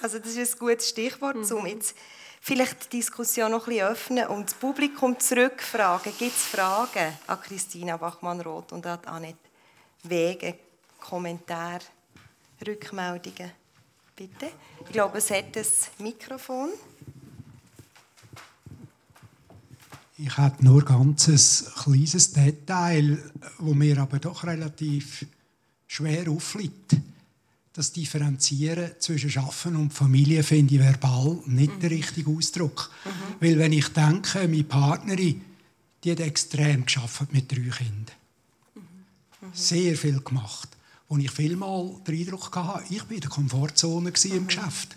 Speaker 2: Also das ist ein gutes Stichwort, mhm. um jetzt vielleicht die Diskussion noch ein bisschen öffnen und das Publikum zurückfragen. Gibt es Fragen an Christina Bachmann-Roth und an Annette Wege, Kommentare, Rückmeldungen? Bitte. Ich glaube, es hat das Mikrofon.
Speaker 5: Ich habe nur ganz ein kleines Detail, wo mir aber doch relativ schwer auffliegt. Das Differenzieren zwischen Schaffen und Familie finde ich verbal nicht mhm. der richtige Ausdruck. Mhm. Weil wenn ich denke, meine Partnerin, die hat extrem geschafft mit drei Kindern. Mhm. Sehr viel gemacht wo ich vielmal den Eindruck hatte, ich war in der Komfortzone im mhm. Geschäft.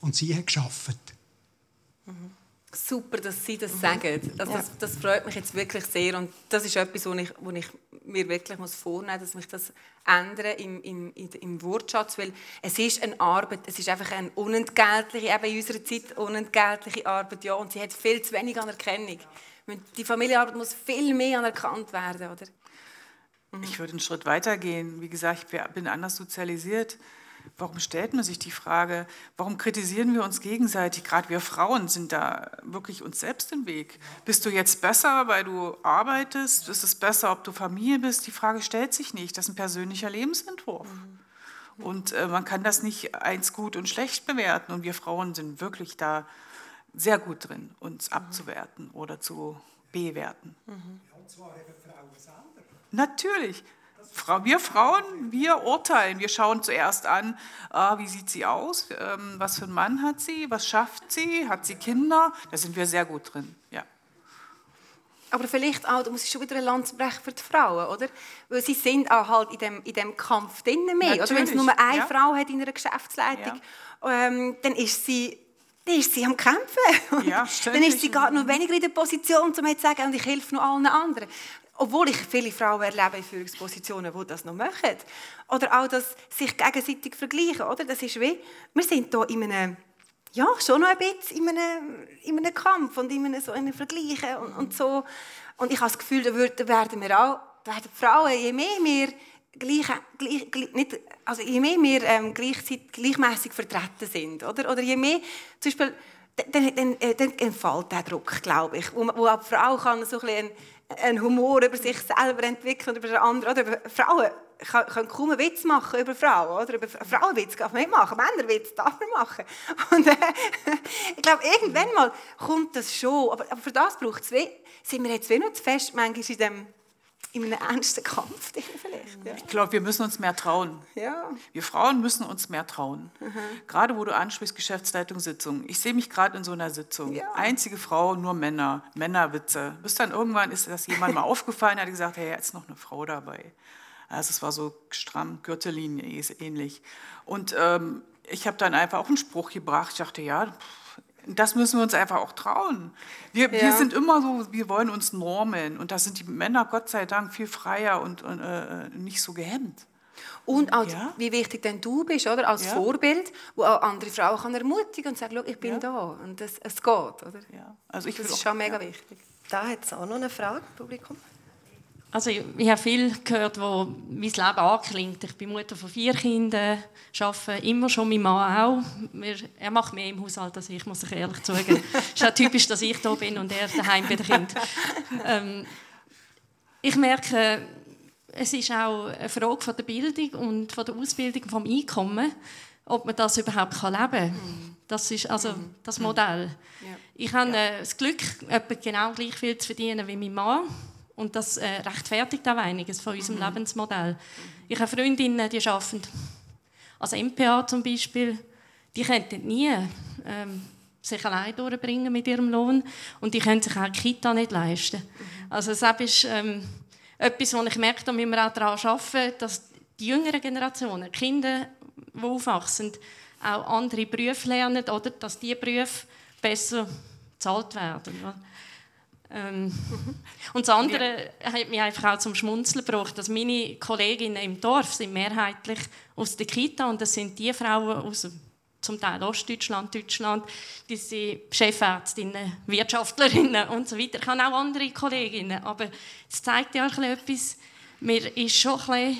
Speaker 5: Und sie hat geschafft.
Speaker 3: Mhm. Super, dass Sie das mhm. sagen. Also das, das, freut mich jetzt wirklich sehr. Und das ist etwas, wo ich, wo ich mir wirklich muss vornehmen muss, dass mich das ändere im, im, im Wortschatz. Weil es ist eine Arbeit, es ist einfach eine unentgeltliche, eben in unserer Zeit unentgeltliche Arbeit. Ja, und sie hat viel zu wenig Anerkennung. Die Familienarbeit muss viel mehr anerkannt werden. Oder?
Speaker 4: Mhm. Ich würde einen Schritt weiter gehen. Wie gesagt, ich bin anders sozialisiert. Warum stellt man sich die Frage, warum kritisieren wir uns gegenseitig? Gerade wir Frauen sind da wirklich uns selbst im Weg. Bist du jetzt besser, weil du arbeitest? Ist es besser, ob du Familie bist? Die Frage stellt sich nicht. Das ist ein persönlicher Lebensentwurf. Mhm. Und äh, man kann das nicht eins gut und schlecht bewerten. Und wir Frauen sind wirklich da sehr gut drin, uns mhm. abzuwerten oder zu bewerten. Mhm. Ja, zwar eben Frauen Natürlich. Wir Frauen, wir urteilen. Wir schauen zuerst an, ah, wie sieht sie aus, ähm, was für einen Mann hat sie, was schafft sie, hat sie Kinder. Da sind wir sehr gut drin. Ja.
Speaker 3: Aber vielleicht auch, da muss ich schon wieder ein Land brechen für die Frauen, oder? Weil sie sind auch halt in dem, in dem Kampf drinnen mehr. Oder wenn es nur eine ja. Frau hat in einer Geschäftsleitung, ja. ähm, dann ist sie dann ist sie am Kämpfen. Ja, dann ist sie gar noch weniger in der Position, um zu sagen, und ich helfe noch allen anderen. Obwohl ich viele Frauen erlebe in Führungspositionen, die das noch machen. Oder auch das sich gegenseitig vergleichen. Oder? Das ist wie, wir sind hier in einem, ja, schon noch ein bisschen in einem, in einem Kampf und in einem, so einem Vergleichen und, und so. Und ich habe das Gefühl, da werden wir auch, werden Frauen, je mehr wir gleich, gleich, nicht, also je mehr wir ähm, gleichmäßig vertreten sind, oder? oder je mehr, zum Beispiel, dann, dann, dann entfällt der Druck, glaube ich, wo, wo auch die Frau kann so ein bisschen einen Humor über sich selber entwickeln, über andere. Oder über Frauen können kaum einen Witz machen über Frauen. Oder über Frauenwitz darf man nicht machen, Männerwitz darf man machen. Und äh, ich glaube, irgendwann mal kommt das schon. Aber, aber für das braucht es, sind wir jetzt wie noch zu fest manchmal in dem in einem ernsten Kampf vielleicht. Ja.
Speaker 4: Ich glaube, wir müssen uns mehr trauen.
Speaker 3: Ja.
Speaker 4: Wir Frauen müssen uns mehr trauen. Gerade wo du ansprichst, Geschäftsleitungssitzung. Ich sehe mich gerade in so einer Sitzung.
Speaker 3: Ja.
Speaker 4: Einzige Frau, nur Männer, Männerwitze. Bis dann irgendwann ist das jemand mal aufgefallen, hat gesagt, hey, jetzt ist noch eine Frau dabei. Also es war so stramm, Gürtellinie ähnlich. Und ähm, ich habe dann einfach auch einen Spruch gebracht. Ich dachte, ja, pff, das müssen wir uns einfach auch trauen. Wir, wir
Speaker 3: Ja.
Speaker 4: sind immer so, wir wollen uns normen. Und da sind die Männer, Gott sei Dank, viel freier und, und äh, nicht so gehemmt.
Speaker 3: Und auch,
Speaker 4: Ja.
Speaker 3: wie wichtig denn du bist, oder? Als
Speaker 4: Ja.
Speaker 3: Vorbild, wo auch andere Frauen kann ermutigen und sagen, ich bin
Speaker 4: Ja.
Speaker 3: da und es, es geht, oder?
Speaker 4: Ja. Also ich
Speaker 3: Das ist
Speaker 4: auch-
Speaker 3: schon mega
Speaker 4: ja.
Speaker 3: wichtig.
Speaker 2: Da hat es auch noch eine Frage, Publikum.
Speaker 6: Also ich, ich habe viel gehört, wo mein Leben anklingt. Ich bin Mutter von vier Kindern, arbeite immer schon, mein Mann auch. Wir, er macht mehr im Haushalt als ich, muss ich ehrlich zugeben. Es ist auch typisch, dass ich da bin und er daheim bei den Kindern. Ähm, ich merke, es ist auch eine Frage von der Bildung und von der Ausbildung vom Einkommen, ob man das überhaupt kann leben kann. Das ist also das Modell.
Speaker 3: Ja.
Speaker 6: Ich habe äh, das Glück, etwa genau gleich viel zu verdienen wie mein Mann. Und das äh, rechtfertigt auch einiges von unserem Lebensmodell. Ich habe Freundinnen, die arbeiten als MPA zum Beispiel. Die könnten nie ähm, sich allein durchbringen mit ihrem Lohn und die können sich auch die Kita nicht leisten. Also das ist ähm, etwas, wo ich merke, da müssen wir auch daran arbeiten, dass die jüngeren Generationen, die Kinder, die aufwachsen, auch andere Berufe lernen oder dass diese Berufe besser bezahlt werden. Ähm, und das andere hat mich einfach auch zum Schmunzeln gebracht, dass meine Kolleginnen im Dorf sind mehrheitlich aus der Kita und das sind die Frauen aus zum Teil Ostdeutschland, Deutschland, die sind Chefärztinnen, Wirtschaftlerinnen und so weiter. Ich habe auch andere Kolleginnen, aber es zeigt ja auch etwas, mir ist schon ein bisschen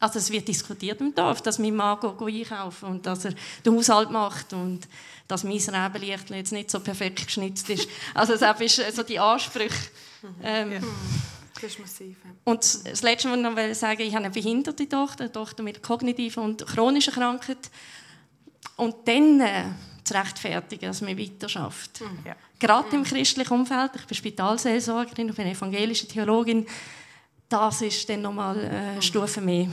Speaker 6: also es wird diskutiert im Dorf, dass mein Mann go, go einkaufen und dass er den Haushalt macht und dass mein Rebenlicht jetzt nicht so perfekt geschnitzt ist. Also das ist so die Ansprüche. Ähm,
Speaker 3: Das ist massiv. ja.
Speaker 6: und das Letzte, was ich noch sagen ich habe eine behinderte Tochter, eine Tochter mit kognitiver und chronischer Krankheit. Und dann äh, zu rechtfertigen, dass man weiter schafft.
Speaker 4: Ja.
Speaker 6: Gerade im christlichen Umfeld, ich bin Spitalseelsorgerin, ich bin evangelische Theologin, das ist dann nochmal äh, eine Stufe mehr.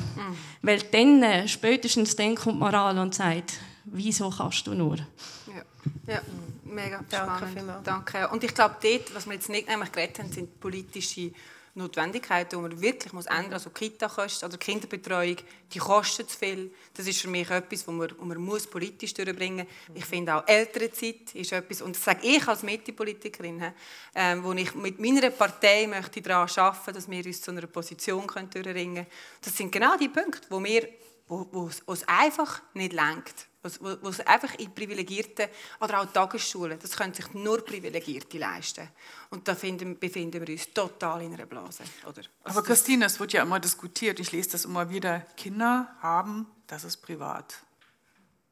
Speaker 6: Weil dann, äh, spätestens dann kommt Moral und sagt, wieso kannst du nur?
Speaker 3: Ja, ja mega
Speaker 2: Danke
Speaker 3: spannend.
Speaker 2: vielmals.
Speaker 3: Danke. Und ich glaube, dort, was wir jetzt nicht nämlich geredet haben, sind politische Notwendigkeiten, die man wirklich muss ändern muss. Also Kita-Kosten oder Kinderbetreuung, die kosten zu viel. Das ist für mich etwas, was man, man muss politisch durchbringen muss. Ich finde auch Elternzeit ist etwas, und das sage ich als Mitte-Politikerin, ähm, wo ich mit meiner Partei möchte daran arbeiten dass wir uns zu einer Position können durchringen können. Das sind genau die Punkte, wo wir wo, wo es einfach nicht lenkt. Wo, es einfach in Privilegierten oder auch Tagesschulen, das können sich nur Privilegierte leisten. Und da finden, befinden wir uns total in einer Blase. Oder? Also
Speaker 4: Aber Christine, es wird ja immer diskutiert, ich lese das immer wieder, Kinder haben, das ist privat.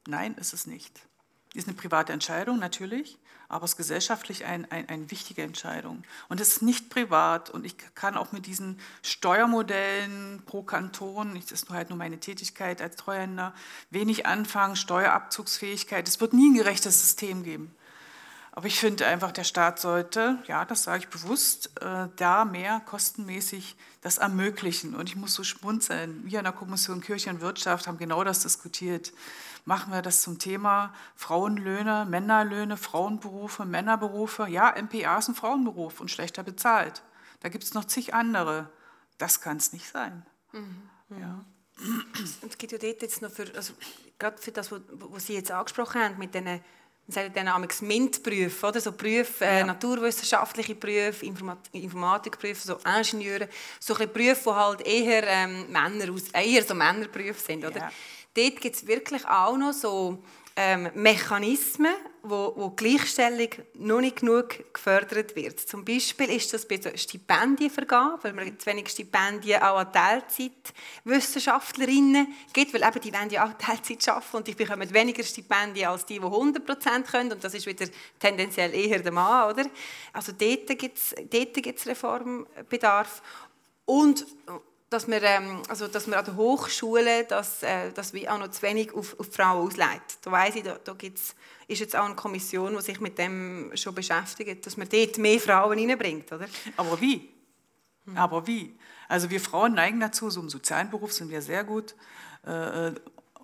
Speaker 4: Nein, ist es nicht. Ist eine private Entscheidung, natürlich, aber es ist gesellschaftlich ein, ein, eine wichtige Entscheidung. Und es ist nicht privat und ich kann auch mit diesen Steuermodellen pro Kanton, das ist halt nur meine Tätigkeit als Treuhänder, wenig anfangen, Steuerabzugsfähigkeit. Es wird nie ein gerechtes System geben. Aber ich finde einfach, der Staat sollte, ja, das sage ich bewusst, äh, da mehr kostenmäßig das ermöglichen. Und ich muss so schmunzeln. Wir in der Kommission Kirche und Wirtschaft haben genau das diskutiert. Machen wir das zum Thema Frauenlöhne, Männerlöhne, Frauenberufe, Männerberufe. Ja, MPA ist ein Frauenberuf und schlechter bezahlt. Da gibt es noch zig andere. Das kann es nicht sein. Ja.
Speaker 3: Und es gibt ja dort jetzt noch für, also gerade für das, was Sie jetzt angesprochen haben, mit diesen man sagt dann amigs MINT-Berufe, oder? So Berufe, äh, naturwissenschaftliche Berufe, Informat Informatikberufe, so Ingenieure, so ein Berufe, die halt eher, ähm, Männer aus, eher so Männerberufe sind, oder?
Speaker 4: Ja.
Speaker 3: Dort gibt es wirklich auch noch so ähm, Mechanismen, wo, wo Gleichstellung noch nicht genug gefördert wird. Zum Beispiel ist das bei der Stipendienvergabe, weil man zu wenig Stipendien auch an Teilzeitwissenschaftlerinnen gibt, weil eben die wollen ja auch Teilzeit arbeiten und die bekommen weniger Stipendien als die, die 100% können und das ist wieder tendenziell eher der Mann, oder? Also dort gibt es Reformbedarf und dass man, ähm, also dass man an der Hochschule das, äh, das wie auch noch zu wenig auf, auf Frauen ausleitet. Da weiss ich, da, da gibt's, ist jetzt auch eine Kommission, die sich mit dem schon beschäftigt, dass man dort mehr Frauen reinbringt, oder?
Speaker 4: Aber wie? Aber wie? Also wir Frauen neigen dazu, so im sozialen Beruf sind wir sehr gut äh,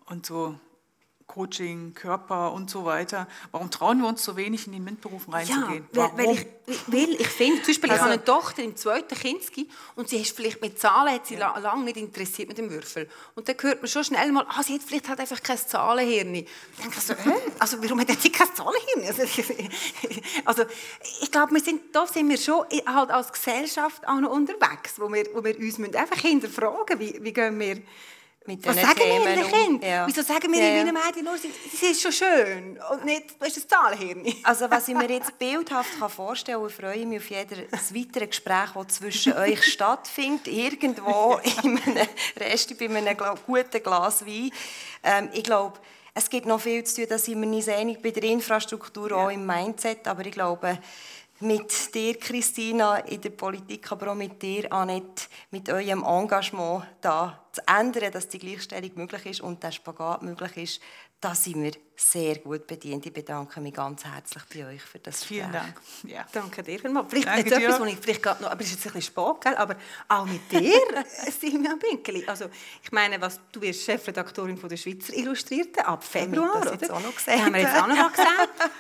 Speaker 4: und so Coaching, Körper und so weiter. Warum trauen wir uns so wenig in die MINT-Berufen reinzugehen?
Speaker 3: Ja, weil, weil, ich, weil ich finde, zum Beispiel, also, ich habe eine Tochter im zweiten Kinski und sie ist vielleicht mit Zahlen hat sie ja. lange nicht interessiert mit dem Würfel. Und dann hört man schon schnell mal, ah, sie hat vielleicht halt einfach kein Zahlenhirn. Ich denke so, Hä? also warum hat sie kein Zahlenhirn? Also, also ich glaube, wir sind, da sind wir schon halt als Gesellschaft auch noch unterwegs, wo wir, wo wir uns einfach hinterfragen, wie, wie gehen wir Was sagen Themen wir den Kindern? Ja. Wieso sagen wir ja, ja. Mädchen nur, sie, sie ist schon schön und nicht, du hast das Zahlenhirn?
Speaker 2: Also was ich mir jetzt bildhaft vorstellen kann, freue ich mich auf jedes weitere Gespräch, das zwischen euch stattfindet, irgendwo in einem Rest bei einem guten Glas Wein. Ähm, ich glaube, es gibt noch viel zu tun, da sind wir nicht einig bei der Infrastruktur, auch im Mindset, aber ich glaube, mit dir, Christina, in der Politik, aber auch mit dir, Annette, mit eurem Engagement da zu ändern, dass die Gleichstellung möglich ist und der Spagat möglich ist, da sind wir sehr gut bedient. Ich bedanke mich ganz herzlich bei euch für das
Speaker 4: Gespräch. Vielen Dank.
Speaker 3: Ja. Danke dir vielmals. Vielleicht Danke jetzt etwas, was ich vielleicht gerade noch, aber es ist jetzt ein bisschen spät, gell? aber auch mit dir, Silvia Binkeli. Also, ich meine, was, du wirst Chefredaktorin von der Schweizer Illustrierten ab Februar,
Speaker 2: das
Speaker 3: jetzt
Speaker 2: auch noch gesehen.
Speaker 3: haben wir jetzt auch noch mal gesehen.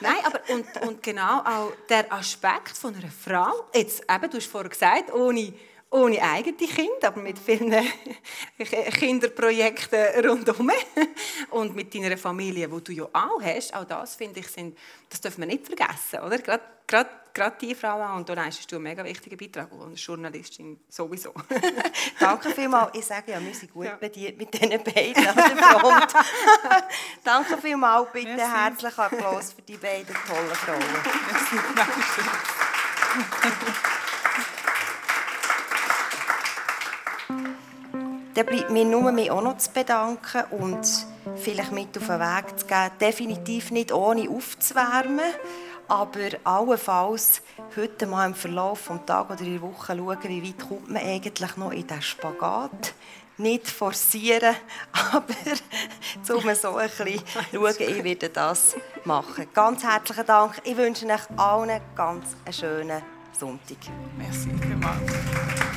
Speaker 3: Nein, aber und, und genau auch der Aspekt von einer Frau, jetzt eben, du hast vorher gesagt, ohne ohne eigene Kinder, aber mit vielen Kinderprojekten rundherum und mit deiner Familie, wo du ja auch hast, auch das finde ich, sind, das dürfen wir nicht vergessen, oder? Gerade, gerade, gerade die Frau und da leistest du einen mega wichtigen Beitrag als Journalistin sowieso.
Speaker 2: Danke vielmals. Ich sage ja, wir sind gut ja. bedient mit diesen beiden an der Front. Danke vielmals. Bitte Merci. herzlichen Applaus für die beiden tollen Frauen. Merci. Dann bleibt mir nur mich auch noch zu bedanken und vielleicht mit auf den Weg zu geben. Definitiv nicht ohne aufzuwärmen, aber allenfalls heute mal im Verlauf des Tages oder der Woche schauen, wie weit kommt man eigentlich noch in diesen Spagat. Nicht forcieren, aber um so ein bisschen schauen, ich werde das machen. Ganz herzlichen Dank. Ich wünsche euch allen ganz einen schönen Sonntag.
Speaker 4: Merci vielmals.